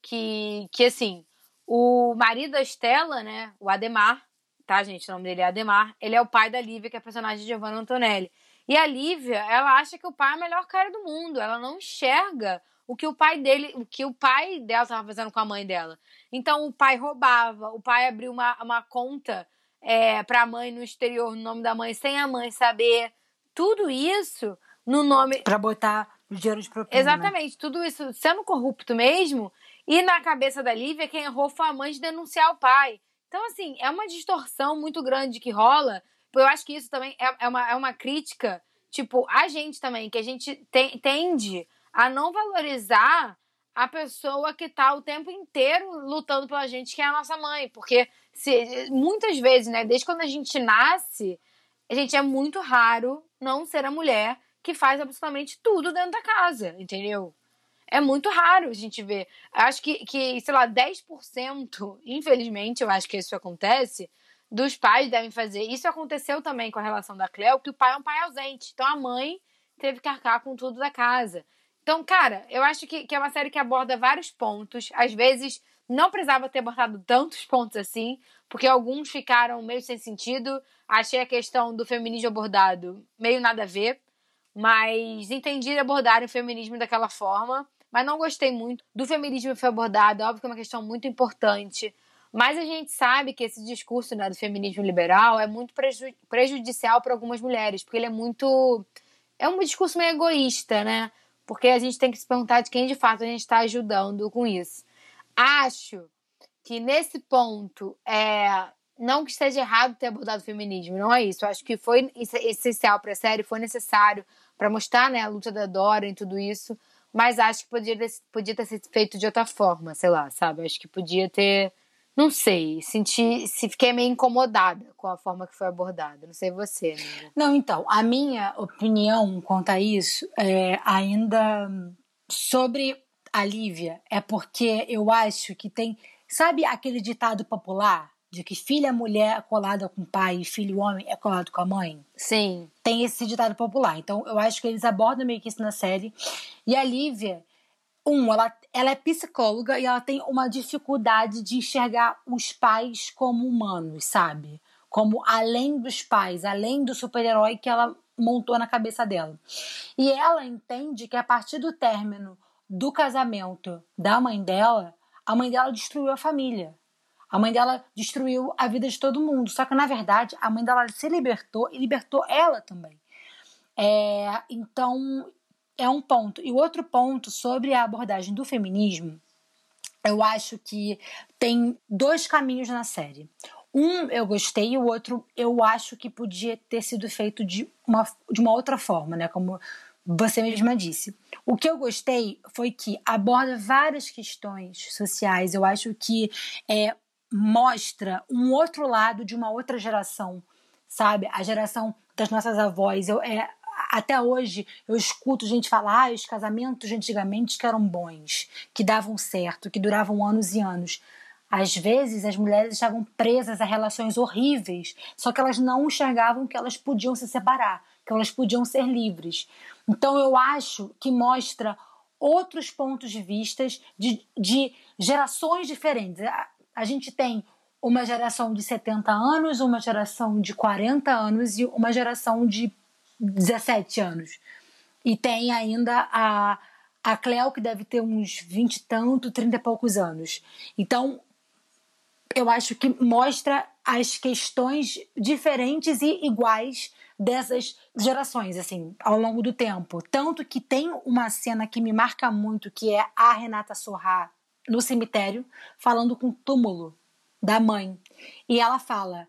Que, que assim, o marido da Estela, né, o Ademar, tá, gente? O nome dele é Ademar. Ele é o pai da Lívia, que é a personagem de Giovanna Antonelli. E a Lívia, ela acha que o pai é o melhor cara do mundo. Ela não enxerga o que o pai dele, o que o pai dela estava fazendo com a mãe dela. Então o pai roubava, o pai abriu uma, uma conta é, para a mãe no exterior, no nome da mãe, sem a mãe saber. Tudo isso no nome. Para botar o dinheiro de propina. Exatamente, né? tudo isso sendo corrupto mesmo. E na cabeça da Lívia, quem errou foi a mãe de denunciar o pai. Então, assim, é uma distorção muito grande que rola. Eu acho que isso também é, é, uma, é uma crítica, tipo, a gente também, que a gente tem, tende a não valorizar a pessoa que tá o tempo inteiro lutando pela gente, que é a nossa mãe. Porque se, muitas vezes, né, desde quando a gente nasce, a gente é muito raro não ser a mulher que faz absolutamente tudo dentro da casa, entendeu? É muito raro a gente ver. Acho que, que sei lá, 10%, infelizmente, eu acho que isso acontece, dos pais devem fazer. Isso aconteceu também com a relação da Cleo, que o pai é um pai ausente. Então a mãe teve que arcar com tudo da casa. Então, cara, eu acho que, que é uma série que aborda vários pontos. Às vezes, não precisava ter abordado tantos pontos assim, porque alguns ficaram meio sem sentido. Achei a questão do feminismo abordado meio nada a ver, mas entendi abordar o feminismo daquela forma. Mas não gostei muito do feminismo que foi abordado. É óbvio que é uma questão muito importante. Mas a gente sabe que esse discurso né, do feminismo liberal é muito prejudicial para algumas mulheres, porque ele é muito. É um discurso meio egoísta, né? Porque a gente tem que se perguntar de quem de fato a gente está ajudando com isso. Acho que nesse ponto, é, não que esteja errado ter abordado o feminismo, não é isso. acho que foi essencial para a série, foi necessário para mostrar né, a luta da Dora e tudo isso. Mas acho que podia podia ter sido feito de outra forma, sei lá, sabe? Acho que podia ter. Não sei, senti, se fiquei meio incomodada com a forma que foi abordada. Não sei você, amiga. Não, então, a minha opinião quanto a isso é ainda sobre a Lívia é porque eu acho que tem, sabe aquele ditado popular de que filha mulher é colada com o pai e filho homem é colado com a mãe? Sim. Tem esse ditado popular. Então eu acho que eles abordam meio que isso na série. E a Lívia, um, ela, ela é psicóloga e ela tem uma dificuldade de enxergar os pais como humanos, sabe? Como além dos pais, além do super-herói que ela montou na cabeça dela. E ela entende que a partir do término do casamento da mãe dela, a mãe dela destruiu a família. A mãe dela destruiu a vida de todo mundo. Só que, na verdade, a mãe dela se libertou e libertou ela também. É, então, é um ponto. E o outro ponto sobre a abordagem do feminismo, eu acho que tem dois caminhos na série. Um eu gostei o outro eu acho que podia ter sido feito de uma, de uma outra forma, né? Como você mesma disse. O que eu gostei foi que aborda várias questões sociais. Eu acho que é, mostra um outro lado de uma outra geração, sabe? A geração das nossas avós. Eu, é, até hoje eu escuto gente falar ah, os casamentos antigamente que eram bons, que davam certo, que duravam anos e anos. Às vezes as mulheres estavam presas a relações horríveis, só que elas não enxergavam que elas podiam se separar, que elas podiam ser livres. Então eu acho que mostra outros pontos de vistas de, de gerações diferentes. A, a gente tem uma geração de 70 anos, uma geração de 40 anos e uma geração de 17 anos. E tem ainda a, a Cleo, que deve ter uns 20 e tanto, 30 e poucos anos. Então, eu acho que mostra as questões diferentes e iguais dessas gerações, assim, ao longo do tempo. Tanto que tem uma cena que me marca muito, que é a Renata Sorrá no cemitério, falando com o túmulo da mãe. E ela fala: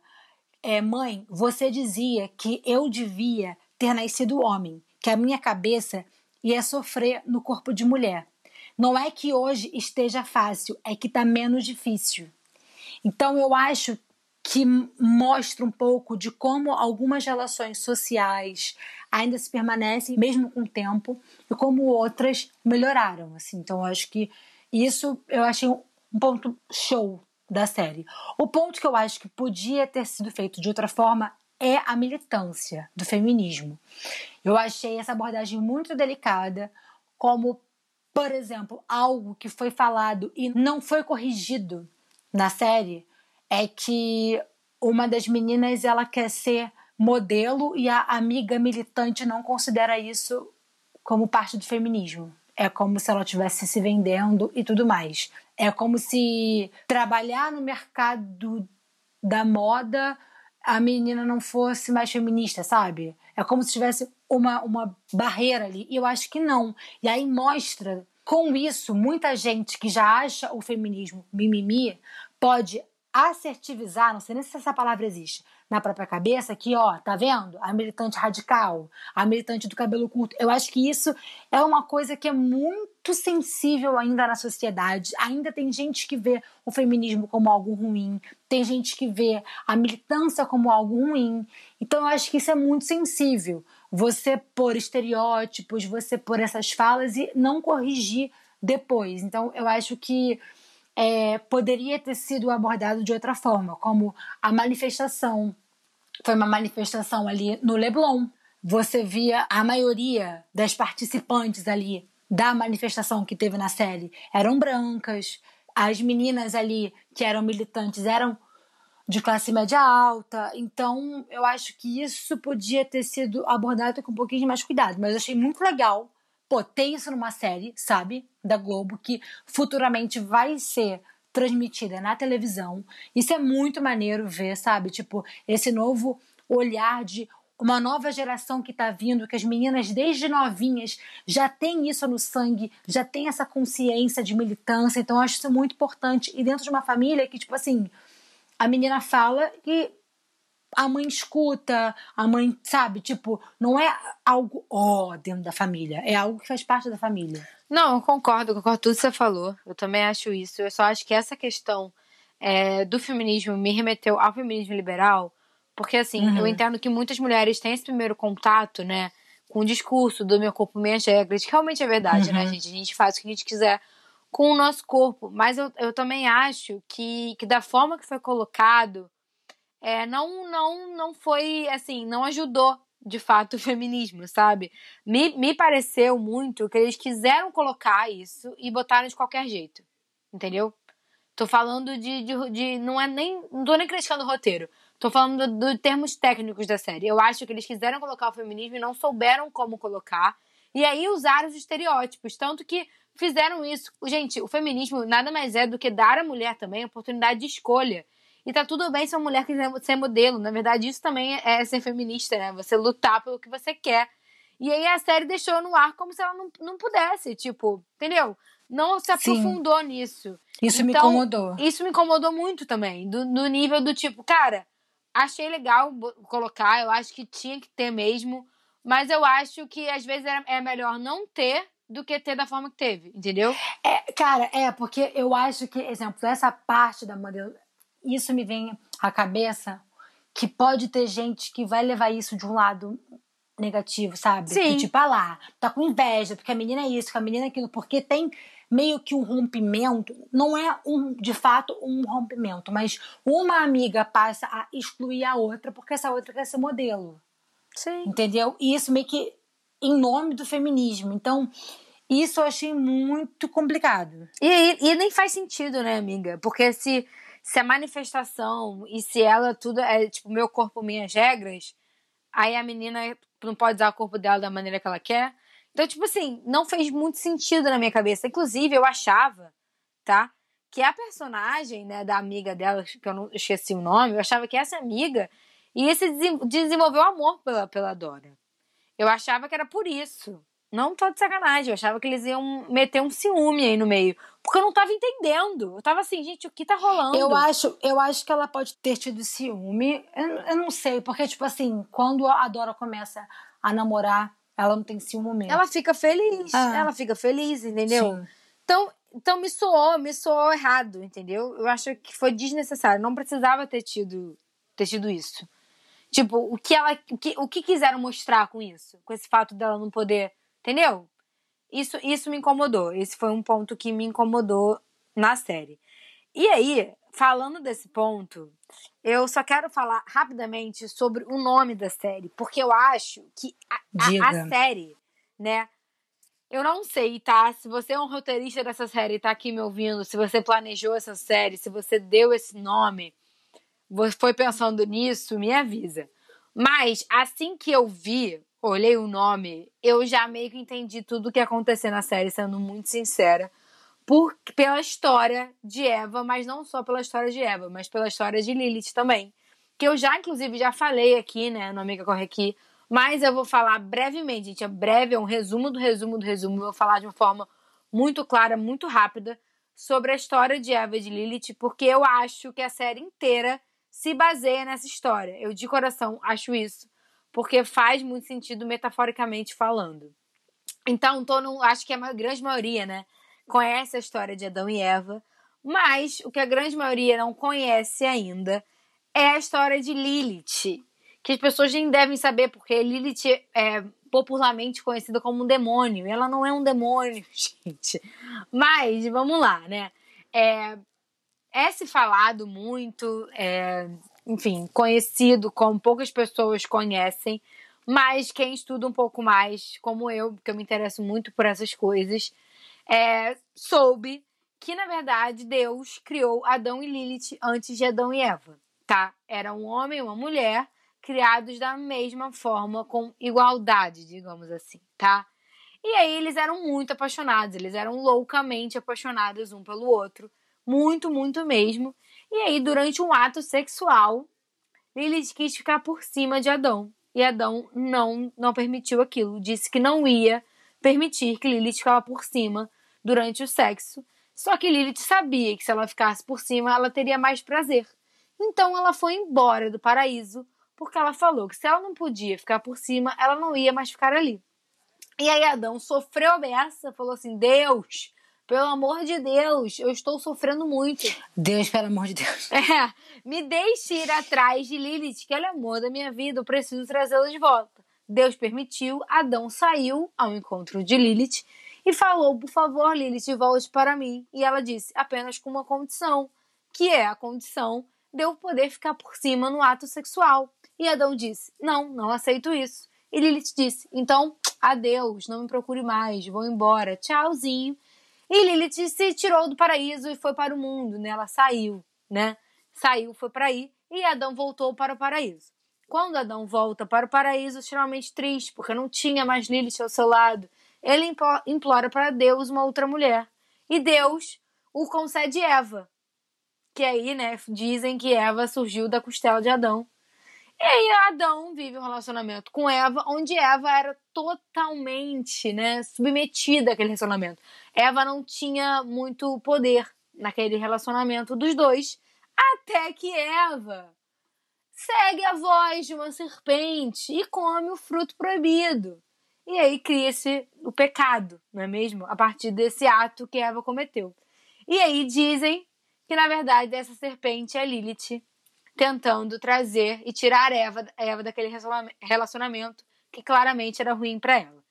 é, Mãe, você dizia que eu devia ter nascido homem, que a minha cabeça ia sofrer no corpo de mulher. Não é que hoje esteja fácil, é que está menos difícil. Então eu acho que mostra um pouco de como algumas relações sociais ainda se permanecem mesmo com o tempo e como outras melhoraram assim então eu acho que isso eu achei um ponto show da série o ponto que eu acho que podia ter sido feito de outra forma é a militância do feminismo eu achei essa abordagem muito delicada como por exemplo algo que foi falado e não foi corrigido na série é que uma das meninas ela quer ser modelo e a amiga militante não considera isso como parte do feminismo. É como se ela estivesse se vendendo e tudo mais. É como se trabalhar no mercado da moda a menina não fosse mais feminista, sabe? É como se tivesse uma, uma barreira ali. E eu acho que não. E aí mostra, com isso, muita gente que já acha o feminismo mimimi pode assertivizar, não sei nem se essa palavra existe, na própria cabeça, que, ó, tá vendo? A militante radical, a militante do cabelo curto. Eu acho que isso é uma coisa que é muito sensível ainda na sociedade. Ainda tem gente que vê o feminismo como algo ruim, tem gente que vê a militância como algo ruim. Então eu acho que isso é muito sensível. Você pôr estereótipos, você pôr essas falas e não corrigir depois. Então eu acho que é, poderia ter sido abordado de outra forma, como a manifestação. Foi uma manifestação ali no Leblon. Você via a maioria das participantes ali da manifestação que teve na série eram brancas. As meninas ali que eram militantes eram de classe média alta. Então, eu acho que isso podia ter sido abordado com um pouquinho mais cuidado. Mas eu achei muito legal isso numa série, sabe? Da Globo, que futuramente vai ser transmitida na televisão. Isso é muito maneiro ver, sabe? Tipo, esse novo olhar de uma nova geração que tá vindo, que as meninas desde novinhas já têm isso no sangue, já tem essa consciência de militância, então eu acho isso muito importante. E dentro de uma família que, tipo assim, a menina fala e a mãe escuta, a mãe, sabe, tipo, não é algo ó dentro da família, é algo que faz parte da família. Não, eu concordo, eu concordo com tudo que você falou. Eu também acho isso. Eu só acho que essa questão é, do feminismo me remeteu ao feminismo liberal, porque assim, uhum. eu entendo que muitas mulheres têm esse primeiro contato, né, com o discurso do meu corpo, minhas regras, que realmente é verdade, né, uhum. né, gente? A gente faz o que a gente quiser com o nosso corpo, mas eu, eu também acho que, que da forma que foi colocado, é, não, não, não foi assim, não ajudou de fato o [LAUGHS] feminismo, sabe? Me, me pareceu muito que eles quiseram colocar isso e botaram de qualquer jeito, entendeu? Tô falando de, de, de não é nem, não tô nem criticando o roteiro, tô falando dos do termos técnicos da série. Eu acho que eles quiseram colocar o feminismo e não souberam como colocar, e aí usaram os estereótipos, tanto que fizeram isso. Gente, o feminismo nada mais é do que dar à mulher também a oportunidade de escolha. E tá tudo bem ser uma mulher quiser ser modelo. Na verdade, isso também é ser feminista, né? Você lutar pelo que você quer. E aí a série deixou no ar como se ela não, não pudesse, tipo, entendeu? Não se aprofundou Sim. nisso. Isso então, me incomodou. Isso me incomodou muito também. Do, do nível do tipo, cara, achei legal colocar, eu acho que tinha que ter mesmo. Mas eu acho que às vezes é, é melhor não ter do que ter da forma que teve, entendeu? É, cara, é, porque eu acho que, exemplo, essa parte da modelo isso me vem à cabeça que pode ter gente que vai levar isso de um lado negativo, sabe? Sim. Que, tipo, ah lá, tá com inveja, porque a menina é isso, que a menina é aquilo, porque tem meio que um rompimento, não é um de fato um rompimento, mas uma amiga passa a excluir a outra porque essa outra quer ser modelo. Sim. Entendeu? E isso meio que em nome do feminismo. Então, isso eu achei muito complicado. E, e, e nem faz sentido, né, amiga? Porque se se a manifestação e se ela tudo é tipo meu corpo, minhas regras, aí a menina não pode usar o corpo dela da maneira que ela quer. Então, tipo assim, não fez muito sentido na minha cabeça. Inclusive, eu achava, tá? Que a personagem, né, da amiga dela, que eu não esqueci o nome, eu achava que essa amiga ia se desenvolver o amor pela, pela Dora. Eu achava que era por isso. Não tô de sacanagem, eu achava que eles iam meter um ciúme aí no meio. Porque eu não tava entendendo. Eu tava assim, gente, o que tá rolando? Eu acho, eu acho que ela pode ter tido ciúme. Eu, eu não sei, porque, tipo assim, quando a Dora começa a namorar, ela não tem ciúme mesmo. Ela fica feliz. Ah. Ela fica feliz, entendeu? Sim. Então, então me soou, me soou errado, entendeu? Eu acho que foi desnecessário. Não precisava ter tido, ter tido isso. Tipo, o que ela. O que, o que quiseram mostrar com isso? Com esse fato dela não poder. Entendeu? Isso, isso me incomodou. Esse foi um ponto que me incomodou na série. E aí, falando desse ponto, eu só quero falar rapidamente sobre o nome da série, porque eu acho que a, a, a série, né? Eu não sei, tá? Se você é um roteirista dessa série e tá aqui me ouvindo, se você planejou essa série, se você deu esse nome, você foi pensando nisso, me avisa. Mas assim que eu vi, olhei o nome, eu já meio que entendi tudo o que ia acontecer na série, sendo muito sincera. Por, pela história de Eva, mas não só pela história de Eva, mas pela história de Lilith também. Que eu já, inclusive, já falei aqui, né, no Amiga Corre Aqui, mas eu vou falar brevemente, gente. É breve, é um resumo do resumo do resumo. Eu vou falar de uma forma muito clara, muito rápida, sobre a história de Eva e de Lilith, porque eu acho que a série inteira se baseia nessa história. Eu, de coração, acho isso. Porque faz muito sentido metaforicamente falando. Então, tô no, acho que a grande maioria, né, conhece a história de Adão e Eva. Mas o que a grande maioria não conhece ainda é a história de Lilith. Que as pessoas nem devem saber, porque Lilith é popularmente conhecida como um demônio. Ela não é um demônio, [LAUGHS] gente. Mas, vamos lá, né? É, é se falado muito, é, enfim, conhecido como poucas pessoas conhecem, mas quem estuda um pouco mais, como eu, porque eu me interesso muito por essas coisas, é, soube que, na verdade, Deus criou Adão e Lilith antes de Adão e Eva, tá? Era um homem e uma mulher criados da mesma forma, com igualdade, digamos assim, tá? E aí eles eram muito apaixonados, eles eram loucamente apaixonados um pelo outro muito, muito mesmo. E aí, durante um ato sexual, Lilith quis ficar por cima de Adão. E Adão não, não permitiu aquilo. Disse que não ia permitir que Lilith ficava por cima durante o sexo. Só que Lilith sabia que se ela ficasse por cima, ela teria mais prazer. Então ela foi embora do paraíso, porque ela falou que se ela não podia ficar por cima, ela não ia mais ficar ali. E aí Adão sofreu a beça, falou assim: Deus, pelo amor de Deus, eu estou sofrendo muito. Deus, pelo amor de Deus. [LAUGHS] É, me deixe ir atrás de Lilith, que ela é amor da minha vida, eu preciso trazê-la de volta. Deus permitiu, Adão saiu ao encontro de Lilith e falou: Por favor, Lilith, volte para mim. E ela disse: apenas com uma condição, que é a condição de eu poder ficar por cima no ato sexual. E Adão disse: Não, não aceito isso. E Lilith disse: Então, adeus, não me procure mais, vou embora, tchauzinho. E Lilith se tirou do paraíso e foi para o mundo, né? Ela saiu, né? Saiu, foi para aí e Adão voltou para o paraíso. Quando Adão volta para o paraíso, extremamente triste, porque não tinha mais Lilith ao seu lado, ele implora para Deus uma outra mulher. E Deus o concede Eva. Que aí, né, dizem que Eva surgiu da costela de Adão. E aí Adão vive um relacionamento com Eva, onde Eva era totalmente, né, submetida àquele relacionamento. Eva não tinha muito poder naquele relacionamento dos dois, até que Eva segue a voz de uma serpente e come o fruto proibido. E aí cria-se o pecado, não é mesmo? A partir desse ato que Eva cometeu. E aí dizem que, na verdade, essa serpente é Lilith, tentando trazer e tirar Eva, Eva daquele relacionamento que claramente era ruim para ela.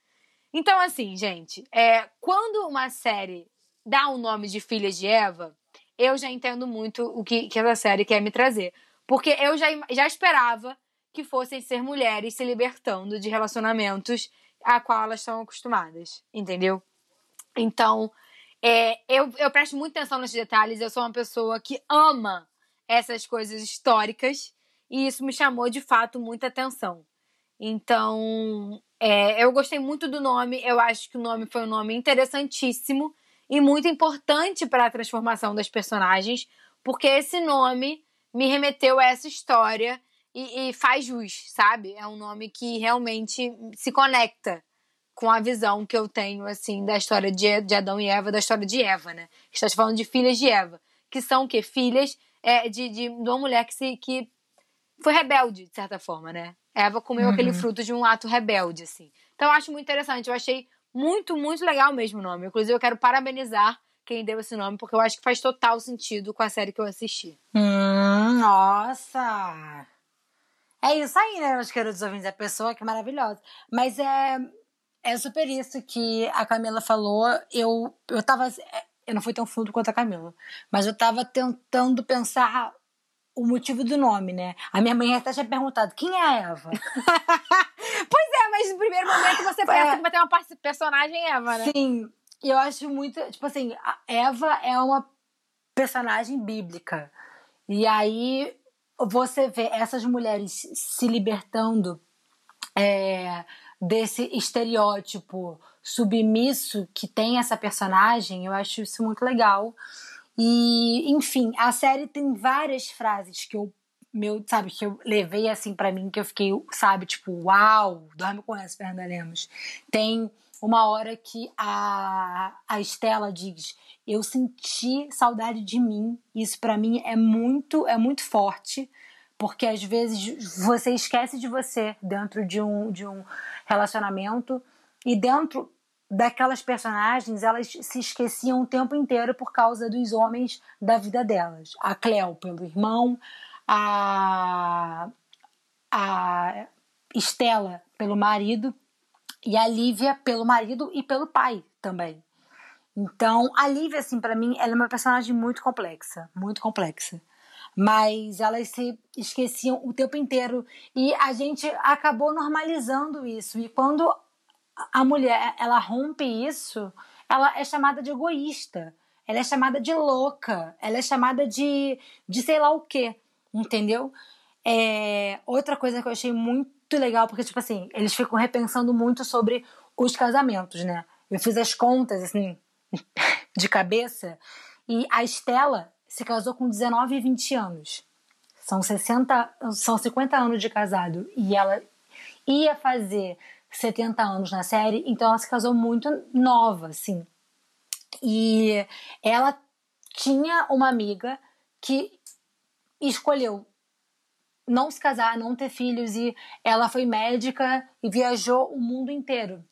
Então, assim, gente, é, quando uma série dá o nome de Filha de Eva, eu já entendo muito o que, que essa série quer me trazer. Porque eu já, já esperava que fossem ser mulheres se libertando de relacionamentos a qual elas estão acostumadas, entendeu? Então, é, eu, eu presto muita atenção nesses detalhes. Eu sou uma pessoa que ama essas coisas históricas e isso me chamou de fato muita atenção. Então, é, eu gostei muito do nome, eu acho que o nome foi um nome interessantíssimo e muito importante para a transformação das personagens, porque esse nome me remeteu a essa história e, e, faz jus, sabe? É um nome que realmente se conecta com a visão que eu tenho, assim, da história de, de Adão e Eva, da história de Eva, né? Estás falando de filhas de Eva, que são o quê? Filhas é, de, de, de uma mulher que, se, que foi rebelde, de certa forma, né? Eva comeu uhum. aquele fruto de um ato rebelde, assim. Então eu acho muito interessante. Eu achei Muito, muito legal mesmo o nome. Inclusive, eu quero parabenizar quem deu esse nome, porque eu acho que faz total sentido com a série que eu assisti. Hum, nossa! É isso aí, né, meus queridos ouvintes? A pessoa que é maravilhosa. Mas é, é super isso que a Camila falou. Eu, eu tava. Eu não fui tão fundo quanto a Camila, mas eu tava tentando pensar o motivo do nome, né? A minha mãe até tinha perguntado: quem é a Eva? [LAUGHS] pois é, mas no primeiro momento você pensa é. que vai ter uma personagem Eva, né? Sim, e eu acho muito. Tipo assim, a Eva é uma personagem bíblica. E aí você vê essas mulheres se libertando é, desse estereótipo submisso que tem essa personagem, eu acho isso muito legal. E, enfim, a série tem várias frases que eu meu, sabe, que eu levei assim para mim, que eu fiquei, sabe, tipo, uau, dorme com essa, Fernanda Lemos. Tem uma hora que a, a Estela diz: Eu senti saudade de mim. Isso para mim é muito, é muito forte, porque às vezes você esquece de você dentro de um, de um relacionamento e dentro daquelas personagens, elas se esqueciam o tempo inteiro por causa dos homens da vida delas. A Cleo pelo irmão, a, a Estela pelo marido e a Lívia pelo marido e pelo pai também. Então, a Lívia, assim, para mim, ela é uma personagem muito complexa, muito complexa. Mas elas se esqueciam o tempo inteiro e a gente acabou normalizando isso. E quando a mulher ela rompe isso, ela é chamada de egoísta, ela é chamada de louca, ela é chamada de, de sei lá o quê, entendeu? É, outra coisa que eu achei muito legal, porque, tipo assim, eles ficam repensando muito sobre os casamentos, né? Eu fiz as contas, assim, [LAUGHS] de cabeça, e a Estela se casou com 19 e 20 anos. São 60, são 50 anos de casado. E ela ia fazer 70 anos na série, então ela se casou muito nova, assim. E ela tinha uma amiga que escolheu não se casar, não ter filhos e ela foi médica e viajou o mundo inteiro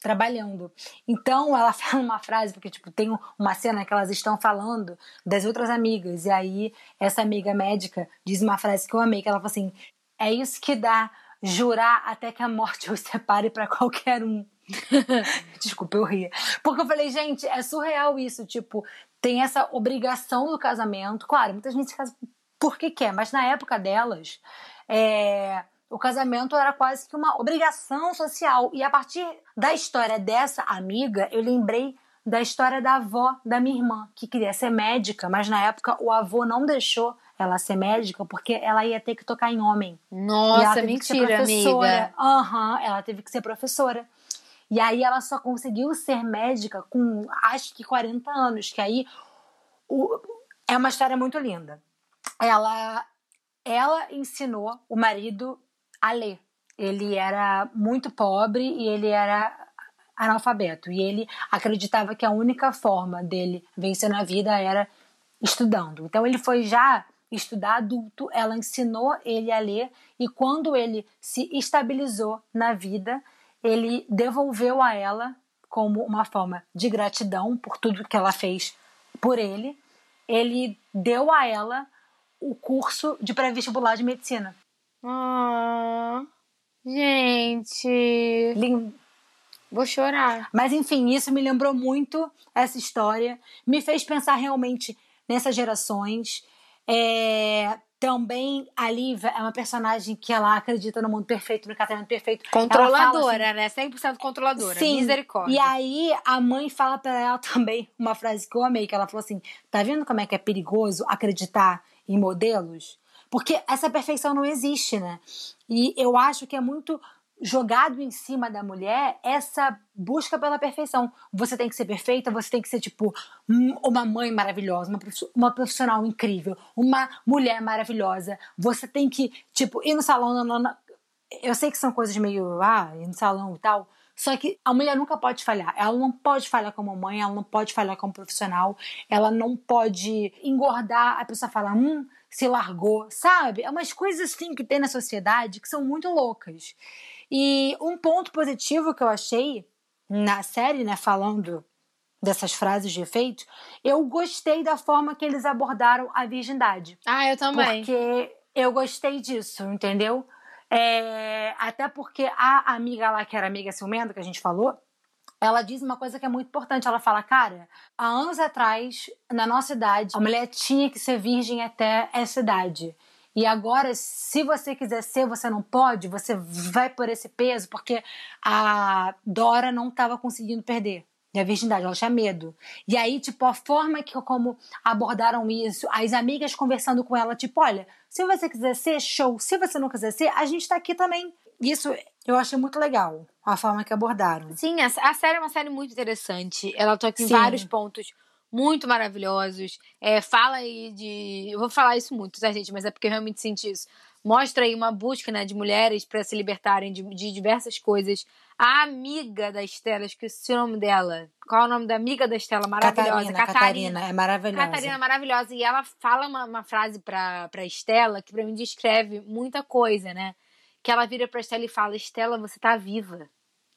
trabalhando. Então ela [LAUGHS] fala uma frase porque tipo tem uma cena que elas estão falando das outras amigas e aí essa amiga médica diz uma frase que eu amei que ela fala assim: "É isso que dá jurar até que a morte os separe para qualquer um. [LAUGHS] Desculpa, eu ria. Porque eu falei, gente, é surreal isso. Tipo, tem essa obrigação do casamento. Claro, muita gente se casa porque quer, mas na época delas, é, o casamento era quase que uma obrigação social. E a partir da história dessa amiga, eu lembrei da história da avó da minha irmã, que queria ser médica, mas na época o avô não deixou ela ser médica porque ela ia ter que tocar em homem. Nossa, mentira, amiga. Aham, uhum, ela teve que ser professora. E aí ela só conseguiu ser médica com acho que 40 anos, que aí o, é uma história muito linda. Ela ela ensinou o marido a ler. Ele era muito pobre e ele era analfabeto. E ele acreditava que a única forma dele vencer na vida era estudando. Então ele foi já estudar adulto, ela ensinou ele a ler e quando ele se estabilizou na vida, ele devolveu a ela como uma forma de gratidão por tudo que ela fez por ele, ele deu a ela o curso de pré-vestibular de medicina. Ah, gente. Lindo. Vou chorar. Mas enfim, isso me lembrou muito essa história, me fez pensar realmente nessas gerações é, também a Lívia é uma personagem que ela acredita no mundo perfeito, no casamento perfeito. Controladora, assim, né? 100% controladora. Sim. Misericórdia. E aí a mãe fala para ela [LAUGHS] também uma frase que eu amei, que ela falou assim: "Tá vendo como é que é perigoso acreditar em modelos? Porque essa perfeição não existe, né? E eu acho que é muito jogado em cima da mulher essa busca pela perfeição. Você tem que ser perfeita, você tem que ser, tipo, uma mãe maravilhosa, uma profissional incrível, uma mulher maravilhosa. Você tem que, tipo, ir no salão. Eu sei que são coisas meio, ah, ir no salão e tal. Só que a mulher nunca pode falhar. Ela não pode falhar como mãe, ela não pode falhar como profissional, ela não pode engordar, a pessoa fala, hum, se largou, sabe? É umas coisas assim que tem na sociedade que são muito loucas. E um ponto positivo que eu achei na série, né, falando dessas frases de efeito, eu gostei da forma que eles abordaram a virgindade. Ah, eu também. Porque eu gostei disso, entendeu? É, até porque a amiga lá, que era amiga ciumenta, que a gente falou, ela diz uma coisa que é muito importante. Ela fala, cara, há anos atrás, na nossa idade, a mulher tinha que ser virgem até essa idade. E agora, se você quiser ser, você não pode, você vai por esse peso, porque a Dora não estava conseguindo perder a virgindade, ela tinha medo. E aí, tipo, a forma que como abordaram isso, as amigas conversando com ela, tipo, olha, se você quiser ser, show. Se você não quiser ser, a gente tá aqui também. Isso eu achei muito legal, a forma que abordaram. Sim, a, a série é uma série muito interessante. Ela toca em Sim. vários pontos muito maravilhosos. É, fala aí de. Eu vou falar isso muito, tá, gente? Mas é porque eu realmente senti isso. Mostra aí uma busca né, de mulheres para se libertarem de, de, diversas coisas. A amiga da Estela, esqueci o nome dela. Qual é o nome da amiga da Estela? Maravilhosa. Catarina, Catarina, é maravilhosa. Catarina é maravilhosa. E ela fala uma, uma frase pra, pra Estela que pra mim descreve muita coisa, né? Que ela vira pra Estela e fala: Estela, você tá viva.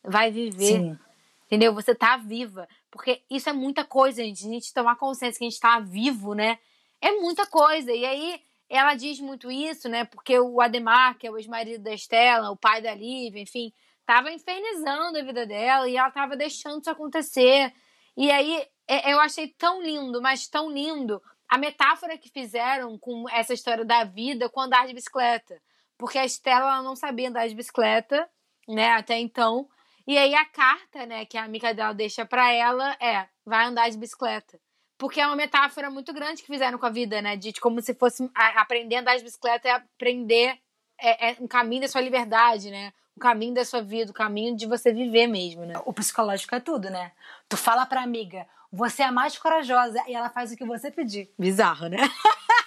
Vai viver. Sim. Entendeu? Você tá viva. Porque isso é muita coisa, gente. A gente tomar consciência que a gente tá vivo, né? É muita coisa. E aí, ela diz muito isso, né? Porque o Ademar, que é o ex-marido da Estela, o pai da Lívia, enfim, tava infernizando a vida dela e ela tava deixando isso acontecer. E aí, é, eu achei tão lindo, mas tão lindo, a metáfora que fizeram com essa história da vida com andar de bicicleta. Porque a Estela não sabia andar de bicicleta, né, até então. E aí a carta, né, que a amiga dela deixa para ela é: vai andar de bicicleta. Porque é uma metáfora muito grande que fizeram com a vida, né? De, de como se fosse a, aprender a andar de bicicleta é aprender é, é um caminho da sua liberdade, né? O caminho da sua vida, o caminho de você viver mesmo, né? O psicológico é tudo, né? Tu fala pra amiga, você é mais corajosa e ela faz o que você pedir. Bizarro, né?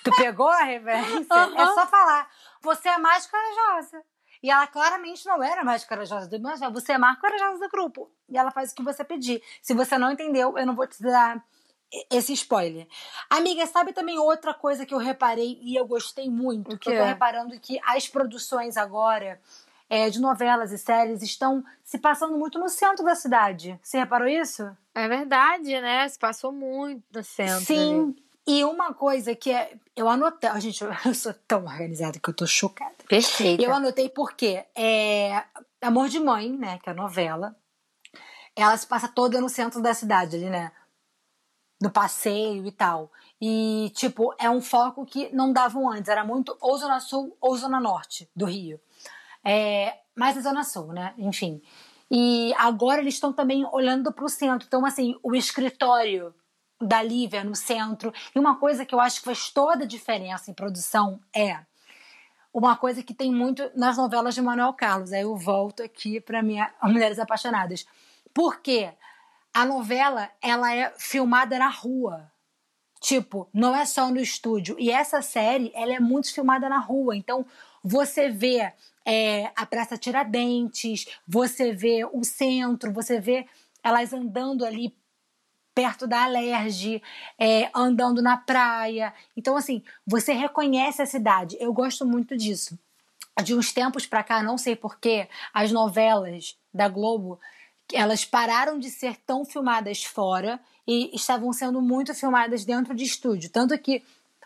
tu pegou a reverência? Uhum. É só falar, você é mais corajosa. E ela claramente não era mais corajosa do mas você é mais corajosa do grupo. E ela faz o que você pedir. Se você não entendeu, eu não vou te dar esse spoiler. Amiga, sabe também outra coisa que eu reparei e eu gostei muito? Que eu tô reparando que as produções agora é, de novelas e séries estão se passando muito no centro da cidade. Você reparou isso? É verdade, né? Se passou muito no centro. Sim. Ali. E uma coisa que é. Eu anotei. Gente, [LAUGHS] eu sou tão organizada que eu tô chocada. Perfeito. Eu anotei porque é, Amor de Mãe, né? Que é a novela. Ela se passa toda no centro da cidade ali, né? No passeio e tal. E, tipo, é um foco que não davam antes. Era muito ou Zona Sul ou Zona Norte do Rio. É, mais a Zona Sul, né? Enfim. E agora eles estão também olhando para o centro. Então, assim, o escritório da Lívia no centro. E uma coisa que eu acho que faz toda a diferença em produção é uma coisa que tem muito nas novelas de Manuel Carlos. Aí eu volto aqui para minha [LAUGHS] Mulheres Apaixonadas. Porque a novela ela é filmada na rua. Tipo, não é só no estúdio. E essa série, ela é muito filmada na rua. Então, você vê é, a Praça Tiradentes, você vê o centro, você vê elas andando ali perto da Alerge, é, andando na praia. Então, assim, você reconhece a cidade. Eu gosto muito disso. De uns tempos para cá, não sei porquê, as novelas da Globo elas pararam de ser tão filmadas fora e estavam sendo muito filmadas dentro de estúdio. Tanto que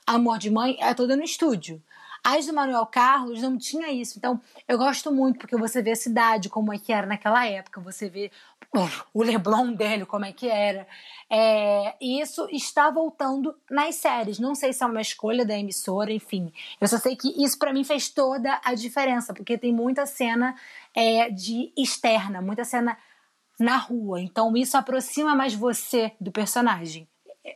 Amor de Mãe é toda no estúdio. As do Manuel Carlos não tinha isso. Então, eu gosto muito, porque você vê a cidade, como é que era naquela época, você vê o Leblon dele, como é que era. É, e isso está voltando nas séries. Não sei se é uma escolha da emissora, enfim. Eu só sei que isso para mim fez toda a diferença, porque tem muita cena é, de externa, muita cena na rua. Então isso aproxima mais você do personagem.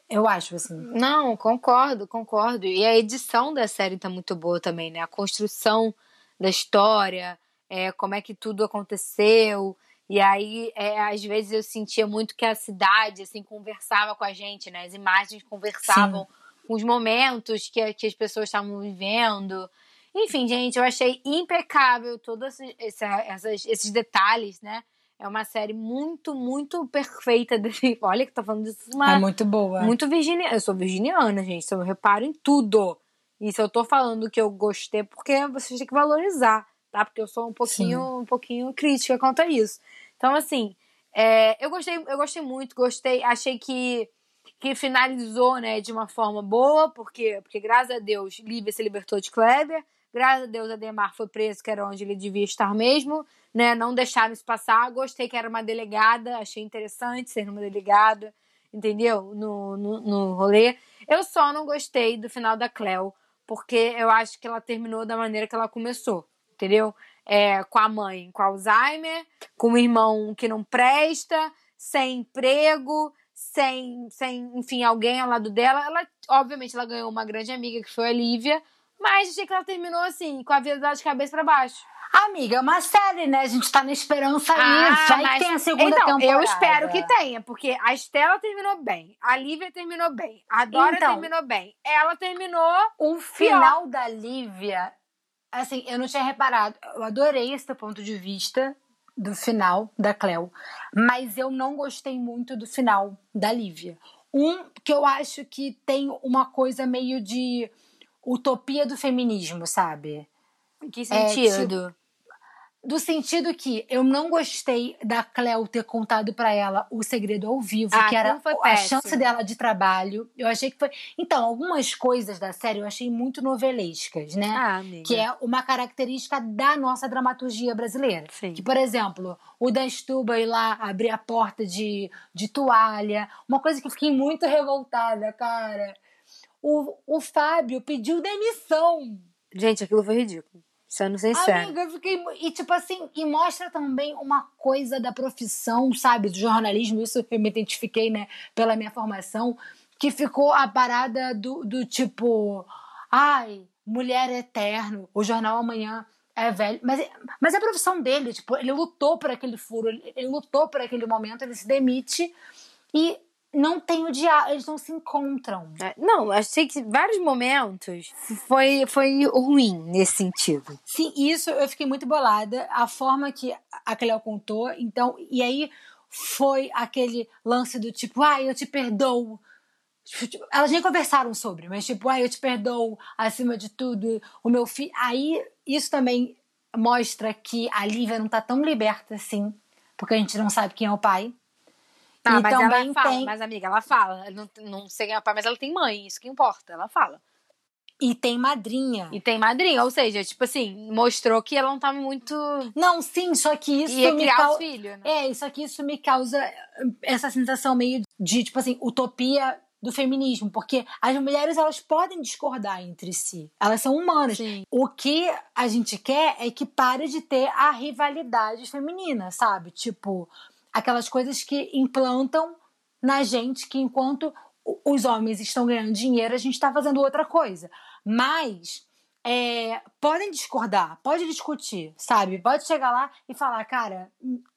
Eu acho, assim. Não, concordo, concordo. E a edição da série tá muito boa também, né? A construção da história, é, como é que tudo aconteceu. E aí, é, às vezes, eu sentia muito que a cidade, assim, conversava com a gente, né? As imagens conversavam Sim. com os momentos que, que as pessoas estavam vivendo. Enfim, gente, eu achei impecável todos esses, esses detalhes, né? É uma série muito, muito perfeita. [LAUGHS] Desse... Olha que tá falando disso. Uma... É muito boa. Muito virginiana. Eu sou virginiana, gente. Eu reparo em tudo. E se eu tô falando que eu gostei, porque vocês têm que valorizar, tá? Porque eu sou um pouquinho, um pouquinho crítica quanto a isso. Então, assim, É, eu gostei, eu gostei muito, gostei, achei que que finalizou, né, de uma forma boa, porque porque graças a Deus Lívia se libertou de Kleber, graças a Deus Ademar foi preso, que era onde ele devia estar mesmo, né, não deixaram isso passar. Gostei que era uma delegada, achei interessante ser uma delegada, entendeu? No, no, no rolê. Eu só não gostei do final da Cleo, porque eu acho que ela terminou da maneira que ela começou, entendeu? É, com a mãe com Alzheimer, com o irmão que não presta, sem emprego, sem, sem, enfim, alguém ao lado dela. Ela, obviamente, ela ganhou uma grande amiga que foi a Lívia, mas achei que ela terminou assim, com a vida de cabeça para baixo. Amiga, é uma série, né? A gente tá na esperança aí. Ah, Vai mas... que tem a segunda então, temporada. Eu espero que tenha, porque a Estela terminou bem, a Lívia terminou bem, a Dora então, terminou bem. Ela terminou. O final pior. da Lívia, assim, eu não tinha reparado. Eu adorei esse ponto de vista do final da Cleo, mas eu não gostei muito do final da Lívia. Um que eu acho que tem uma coisa meio de utopia do feminismo, sabe? Em que sentido? É, tipo, do sentido que eu não gostei da Cleo ter contado para ela o segredo ao vivo, ah, que era a chance dela de trabalho. Eu achei que foi. Então, algumas coisas da série eu achei muito novelescas, né? Ah, amiga. Que é uma característica da nossa dramaturgia brasileira. Sim. Que, por exemplo, o da Stuba ir lá abrir a porta de, de toalha. Uma coisa que eu fiquei muito revoltada, cara. O, o Fábio pediu demissão. Gente, aquilo foi ridículo. Sendo sincero. Amiga, eu fiquei. E tipo assim, e mostra também uma coisa da profissão, sabe, do jornalismo. Isso eu me identifiquei, né, pela minha formação. Que ficou a parada do, do tipo. Ai, mulher eterno. O jornal amanhã é velho. Mas, mas é a profissão dele, tipo, ele lutou por aquele furo, ele, ele lutou por aquele momento, ele se demite. E não tem o diálogo, eles não se encontram. É, não, achei que vários momentos foi, foi ruim nesse sentido. Sim, isso eu fiquei muito bolada. A forma que a Cleo contou, então, e aí foi aquele lance do tipo, ai, ah, eu te perdoo. Tipo, elas nem conversaram sobre, mas tipo, ai, ah, eu te perdoo acima de tudo, o meu filho. Aí isso também mostra que a Lívia não tá tão liberta assim, porque a gente não sabe quem é o pai. Tá, e mas ela fala, tem... mas amiga, ela fala. Não, não sei quem é o pai, mas ela tem mãe, isso que importa, ela fala. E tem madrinha. E tem madrinha, ou seja, tipo assim, mostrou que ela não tava muito. Não, sim, só que isso Ia me criar causa. Filho, né? É, só que isso me causa essa sensação meio de, tipo assim, utopia do feminismo, porque as mulheres elas podem discordar entre si, elas são humanas. Sim. O que a gente quer é que pare de ter a rivalidade feminina, sabe? Tipo, aquelas coisas que implantam na gente que enquanto os homens estão ganhando dinheiro, a gente está fazendo outra coisa. Mas é, podem discordar, pode discutir, sabe? Pode chegar lá e falar, cara,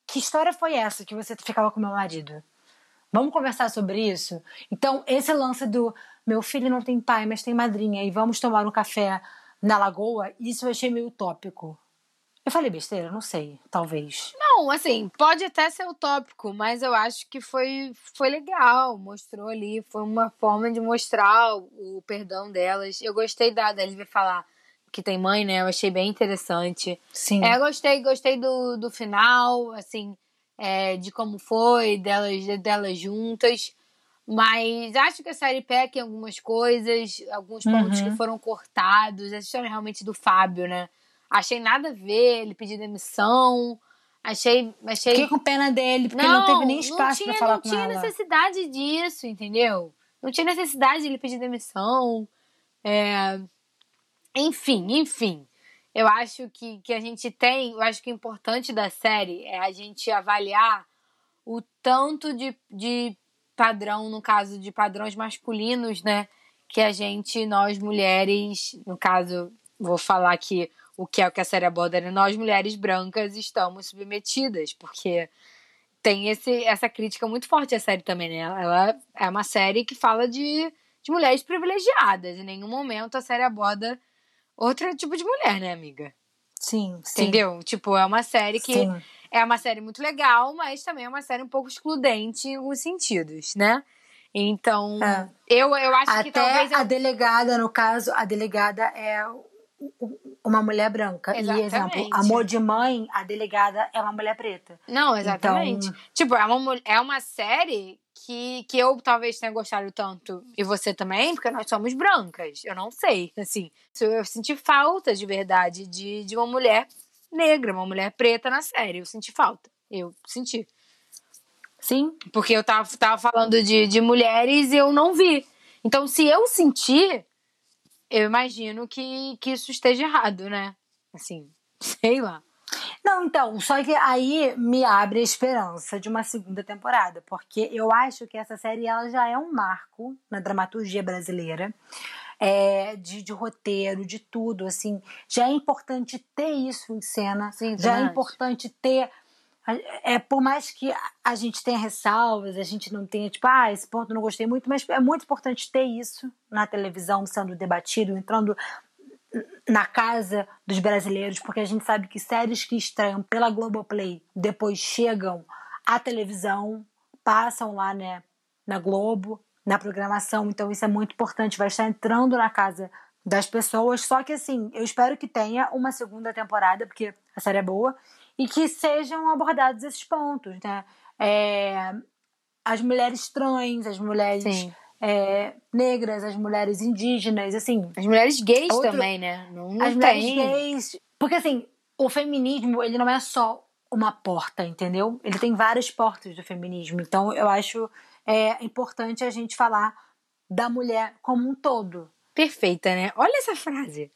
que história foi essa que você ficava com meu marido? Vamos conversar sobre isso? Então, esse lance do meu filho não tem pai, mas tem madrinha, e vamos tomar um café na lagoa, isso eu achei meio utópico. Eu falei besteira? Não sei, talvez. Não, assim, pode até ser utópico, mas eu acho que foi, foi legal. Mostrou ali, foi uma forma de mostrar o, o perdão delas. Eu gostei da, da Lívia falar que tem mãe, né? Eu achei bem interessante. Sim. É, gostei, gostei do, do final, assim, é, de como foi, delas, delas juntas. Mas acho que a série peca em algumas coisas, alguns pontos uhum. que foram cortados. Essa história realmente do Fábio, né? Achei nada a ver ele pedir demissão. Achei. achei... Fiquei com pena dele, porque não, não teve nem espaço para falar com ela. Não tinha necessidade disso, entendeu? Não tinha necessidade de ele pedir demissão. É... Enfim, enfim. Eu acho que, que a gente tem. Eu acho que o importante da série é a gente avaliar o tanto de, de padrão, no caso de padrões masculinos, né? Que a gente, nós mulheres, no caso, vou falar que o que é o que a série aborda, né? Nós, mulheres brancas, estamos submetidas, porque tem esse, essa crítica muito forte à série também, né? Ela é uma série que fala de, de mulheres privilegiadas. Em nenhum momento a série aborda outro tipo de mulher, né, amiga? Sim, sim. Entendeu? Tipo, é uma série que sim. é uma série muito legal, mas também é uma série um pouco excludente em alguns sentidos, né? Então, é. eu, eu acho Até que talvez. A delegada, no caso, a delegada é uma mulher branca. Exatamente. E, exemplo, amor de mãe, a delegada é uma mulher preta. Não, exatamente. Então- Tipo, é uma, é uma série que, que eu talvez tenha gostado tanto, e você também, porque nós somos brancas. Eu não sei, assim. Eu eu senti falta de verdade de, de uma mulher negra, uma mulher preta na série. Eu senti falta. Eu senti. Sim, Porque eu tava, tava falando de, de mulheres e eu não vi. Então, se eu sentir, eu imagino que, que isso esteja errado, né? Assim, [LAUGHS] sei lá. Não, então, só que aí me abre a esperança de uma segunda temporada, porque eu acho que essa série ela já é um marco na dramaturgia brasileira, é, de, de roteiro, de tudo, assim. Já é importante ter isso em cena, Sim, já é também acho. importante ter. É, por mais que a- gente tenha ressalvas, a gente não tenha, tipo, ah, esse ponto não gostei muito, mas é muito importante ter isso na televisão sendo debatido, entrando na casa dos brasileiros, porque a gente sabe que séries que estreiam pela Globoplay depois chegam à televisão, passam lá né, na Globo, na programação, então isso é muito importante, vai estar entrando na casa das pessoas, só que assim, eu espero que tenha uma segunda temporada, porque a série é boa, e que sejam abordados esses pontos, né? É, as mulheres trans, as mulheres é, negras, as mulheres indígenas, assim, As mulheres gays Outro- também, né? Não, não as mulheres tem. gays. Porque assim, o feminismo, ele não é só uma porta, entendeu? Ele tem várias portas do feminismo. Então, eu acho é, importante a gente falar da mulher como um todo. Perfeita, né? Olha essa frase.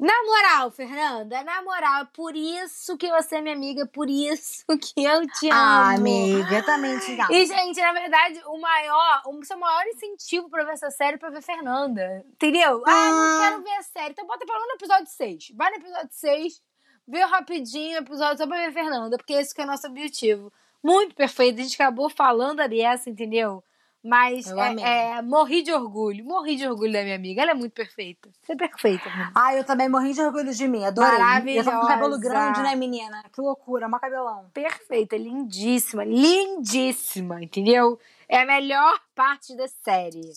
Na moral, Fernanda, na moral, é por isso que você é minha amiga, é por isso que eu te amo. Ah, amiga, eu também te amo. E, gente, na verdade, o maior, o seu maior incentivo pra ver essa série é pra ver Fernanda. Entendeu? Ah, não Ah. quero ver a série. Então bota pelo menos no episódio 6. Vai no episódio 6, vê rapidinho o episódio só pra ver Fernanda, porque esse que é o nosso objetivo. Muito perfeito. A gente acabou falando dessa, entendeu? Mas Eu é, é, morri de orgulho. Morri de orgulho da minha amiga. Ela é muito perfeita. Você é perfeita, amiga. Ah, eu também morri de orgulho de mim, adorei. Eu tô com cabelo Maravilhosa. grande, né, menina? Que loucura, mó cabelão. perfeita, lindíssima, lindíssima, entendeu? É a melhor parte da série.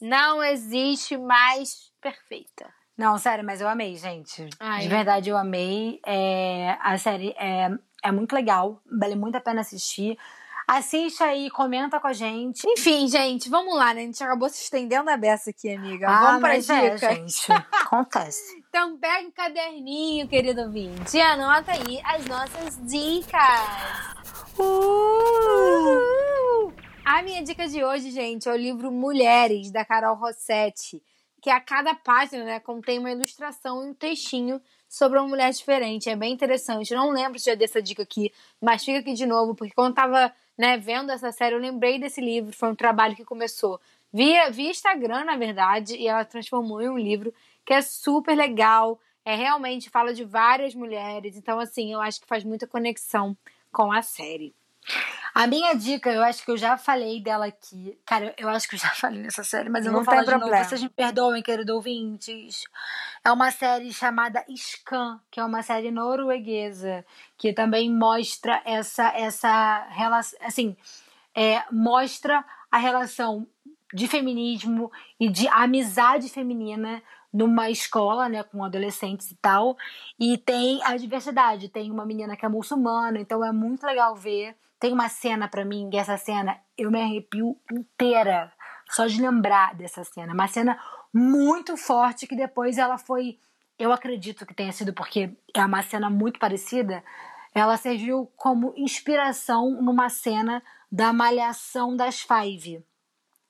Não existe mais perfeita. Não, sério, mas eu amei, gente. Ai, de eu- verdade, eu amei. É, a série é, é muito legal, vale muito a pena assistir. Assiste aí, comenta com a gente. Enfim, gente, vamos lá, né? A gente acabou se estendendo a beça aqui, amiga. Ah, vamos pra mas é, dica. gente. Acontece. [LAUGHS] Então pega um caderninho, querido ouvinte, e anota aí as nossas dicas. Uhul! A minha dica de hoje, gente, é o livro Mulheres, da Carol Rossetti, que a cada página, né, contém uma ilustração e um textinho sobre uma mulher diferente. É bem interessante. Eu não lembro se já dei essa dica aqui, mas fica aqui de novo, porque quando eu tava né, vendo essa série, eu lembrei desse livro. Foi um trabalho que começou via, via Instagram, na verdade, e ela transformou em um livro que é super legal. É realmente fala de várias mulheres. Então, assim, eu acho que faz muita conexão com a série. A minha dica, eu acho que eu já falei dela aqui. Cara, eu acho que eu já [LAUGHS] falei nessa série, mas eu Não vou falar de novo. problema. Vocês me perdoem, querido ouvintes. É uma série chamada Scan, que é uma série norueguesa, que também mostra essa, essa relação. Assim, é, mostra a relação de feminismo e de amizade feminina numa escola, né, com adolescentes e tal. E tem a diversidade. Tem uma menina que é muçulmana, então é muito legal ver. Tem uma cena pra mim, e essa cena eu me arrepio inteira só de lembrar dessa cena. Uma cena muito forte que depois ela foi, eu acredito que tenha sido porque é uma cena muito parecida. Ela serviu como inspiração numa cena da Malhação das Five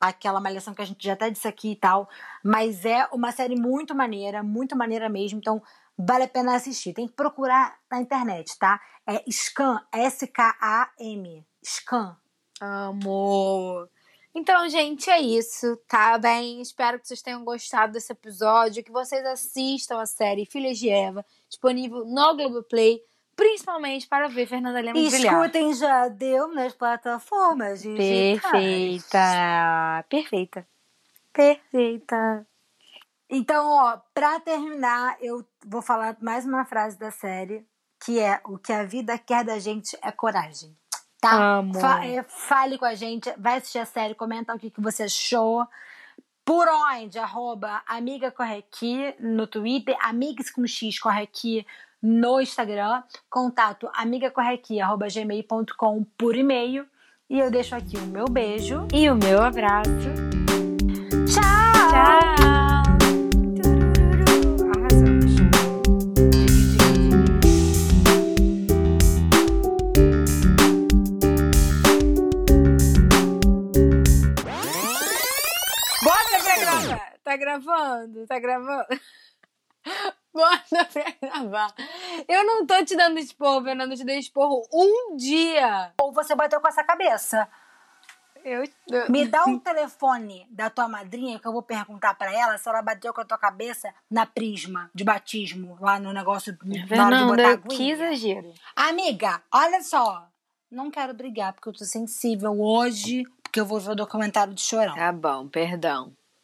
aquela malhação que a gente já até disse aqui e tal, mas é uma série muito maneira, muito maneira mesmo, então vale a pena assistir. Tem que procurar na internet, tá? É Scan, S-K-A-M, Scan. Amor. Então, gente, é isso, tá bem? Espero que vocês tenham gostado desse episódio, que vocês assistam a série Filhas de Eva, disponível no Globoplay, principalmente para ver Fernanda Lemos E brilhar. escutem já deu nas plataformas digitais. Perfeita. Perfeita. Perfeita. Então, ó, pra terminar, eu vou falar mais uma frase da série, que é o que a vida quer da gente é coragem. Tá? Amo. Fa- é, fale com a gente, vai assistir a série, comenta o que, que você achou. Por onde? Arroba Amiga Correqui no Twitter, Amigas com X Correqui no Instagram, contato amigacorrequi.gmail.com por e-mail. E eu deixo aqui o meu beijo e o meu abraço. Tchau! Tchau! Gravando? Tá gravando? [LAUGHS] Bota pra gravar. Eu não tô te dando esporro. Eu te dei esporro um dia. Ou você bateu com essa cabeça. Eu... Me dá o [LAUGHS] telefone da tua madrinha que eu vou perguntar pra ela se ela bateu com a tua cabeça na prisma de batismo, lá no negócio Fernanda, que exagero. Amiga, olha só. Não quero brigar porque eu tô sensível hoje, porque eu vou ver o documentário de Chorão. Tá bom, perdão.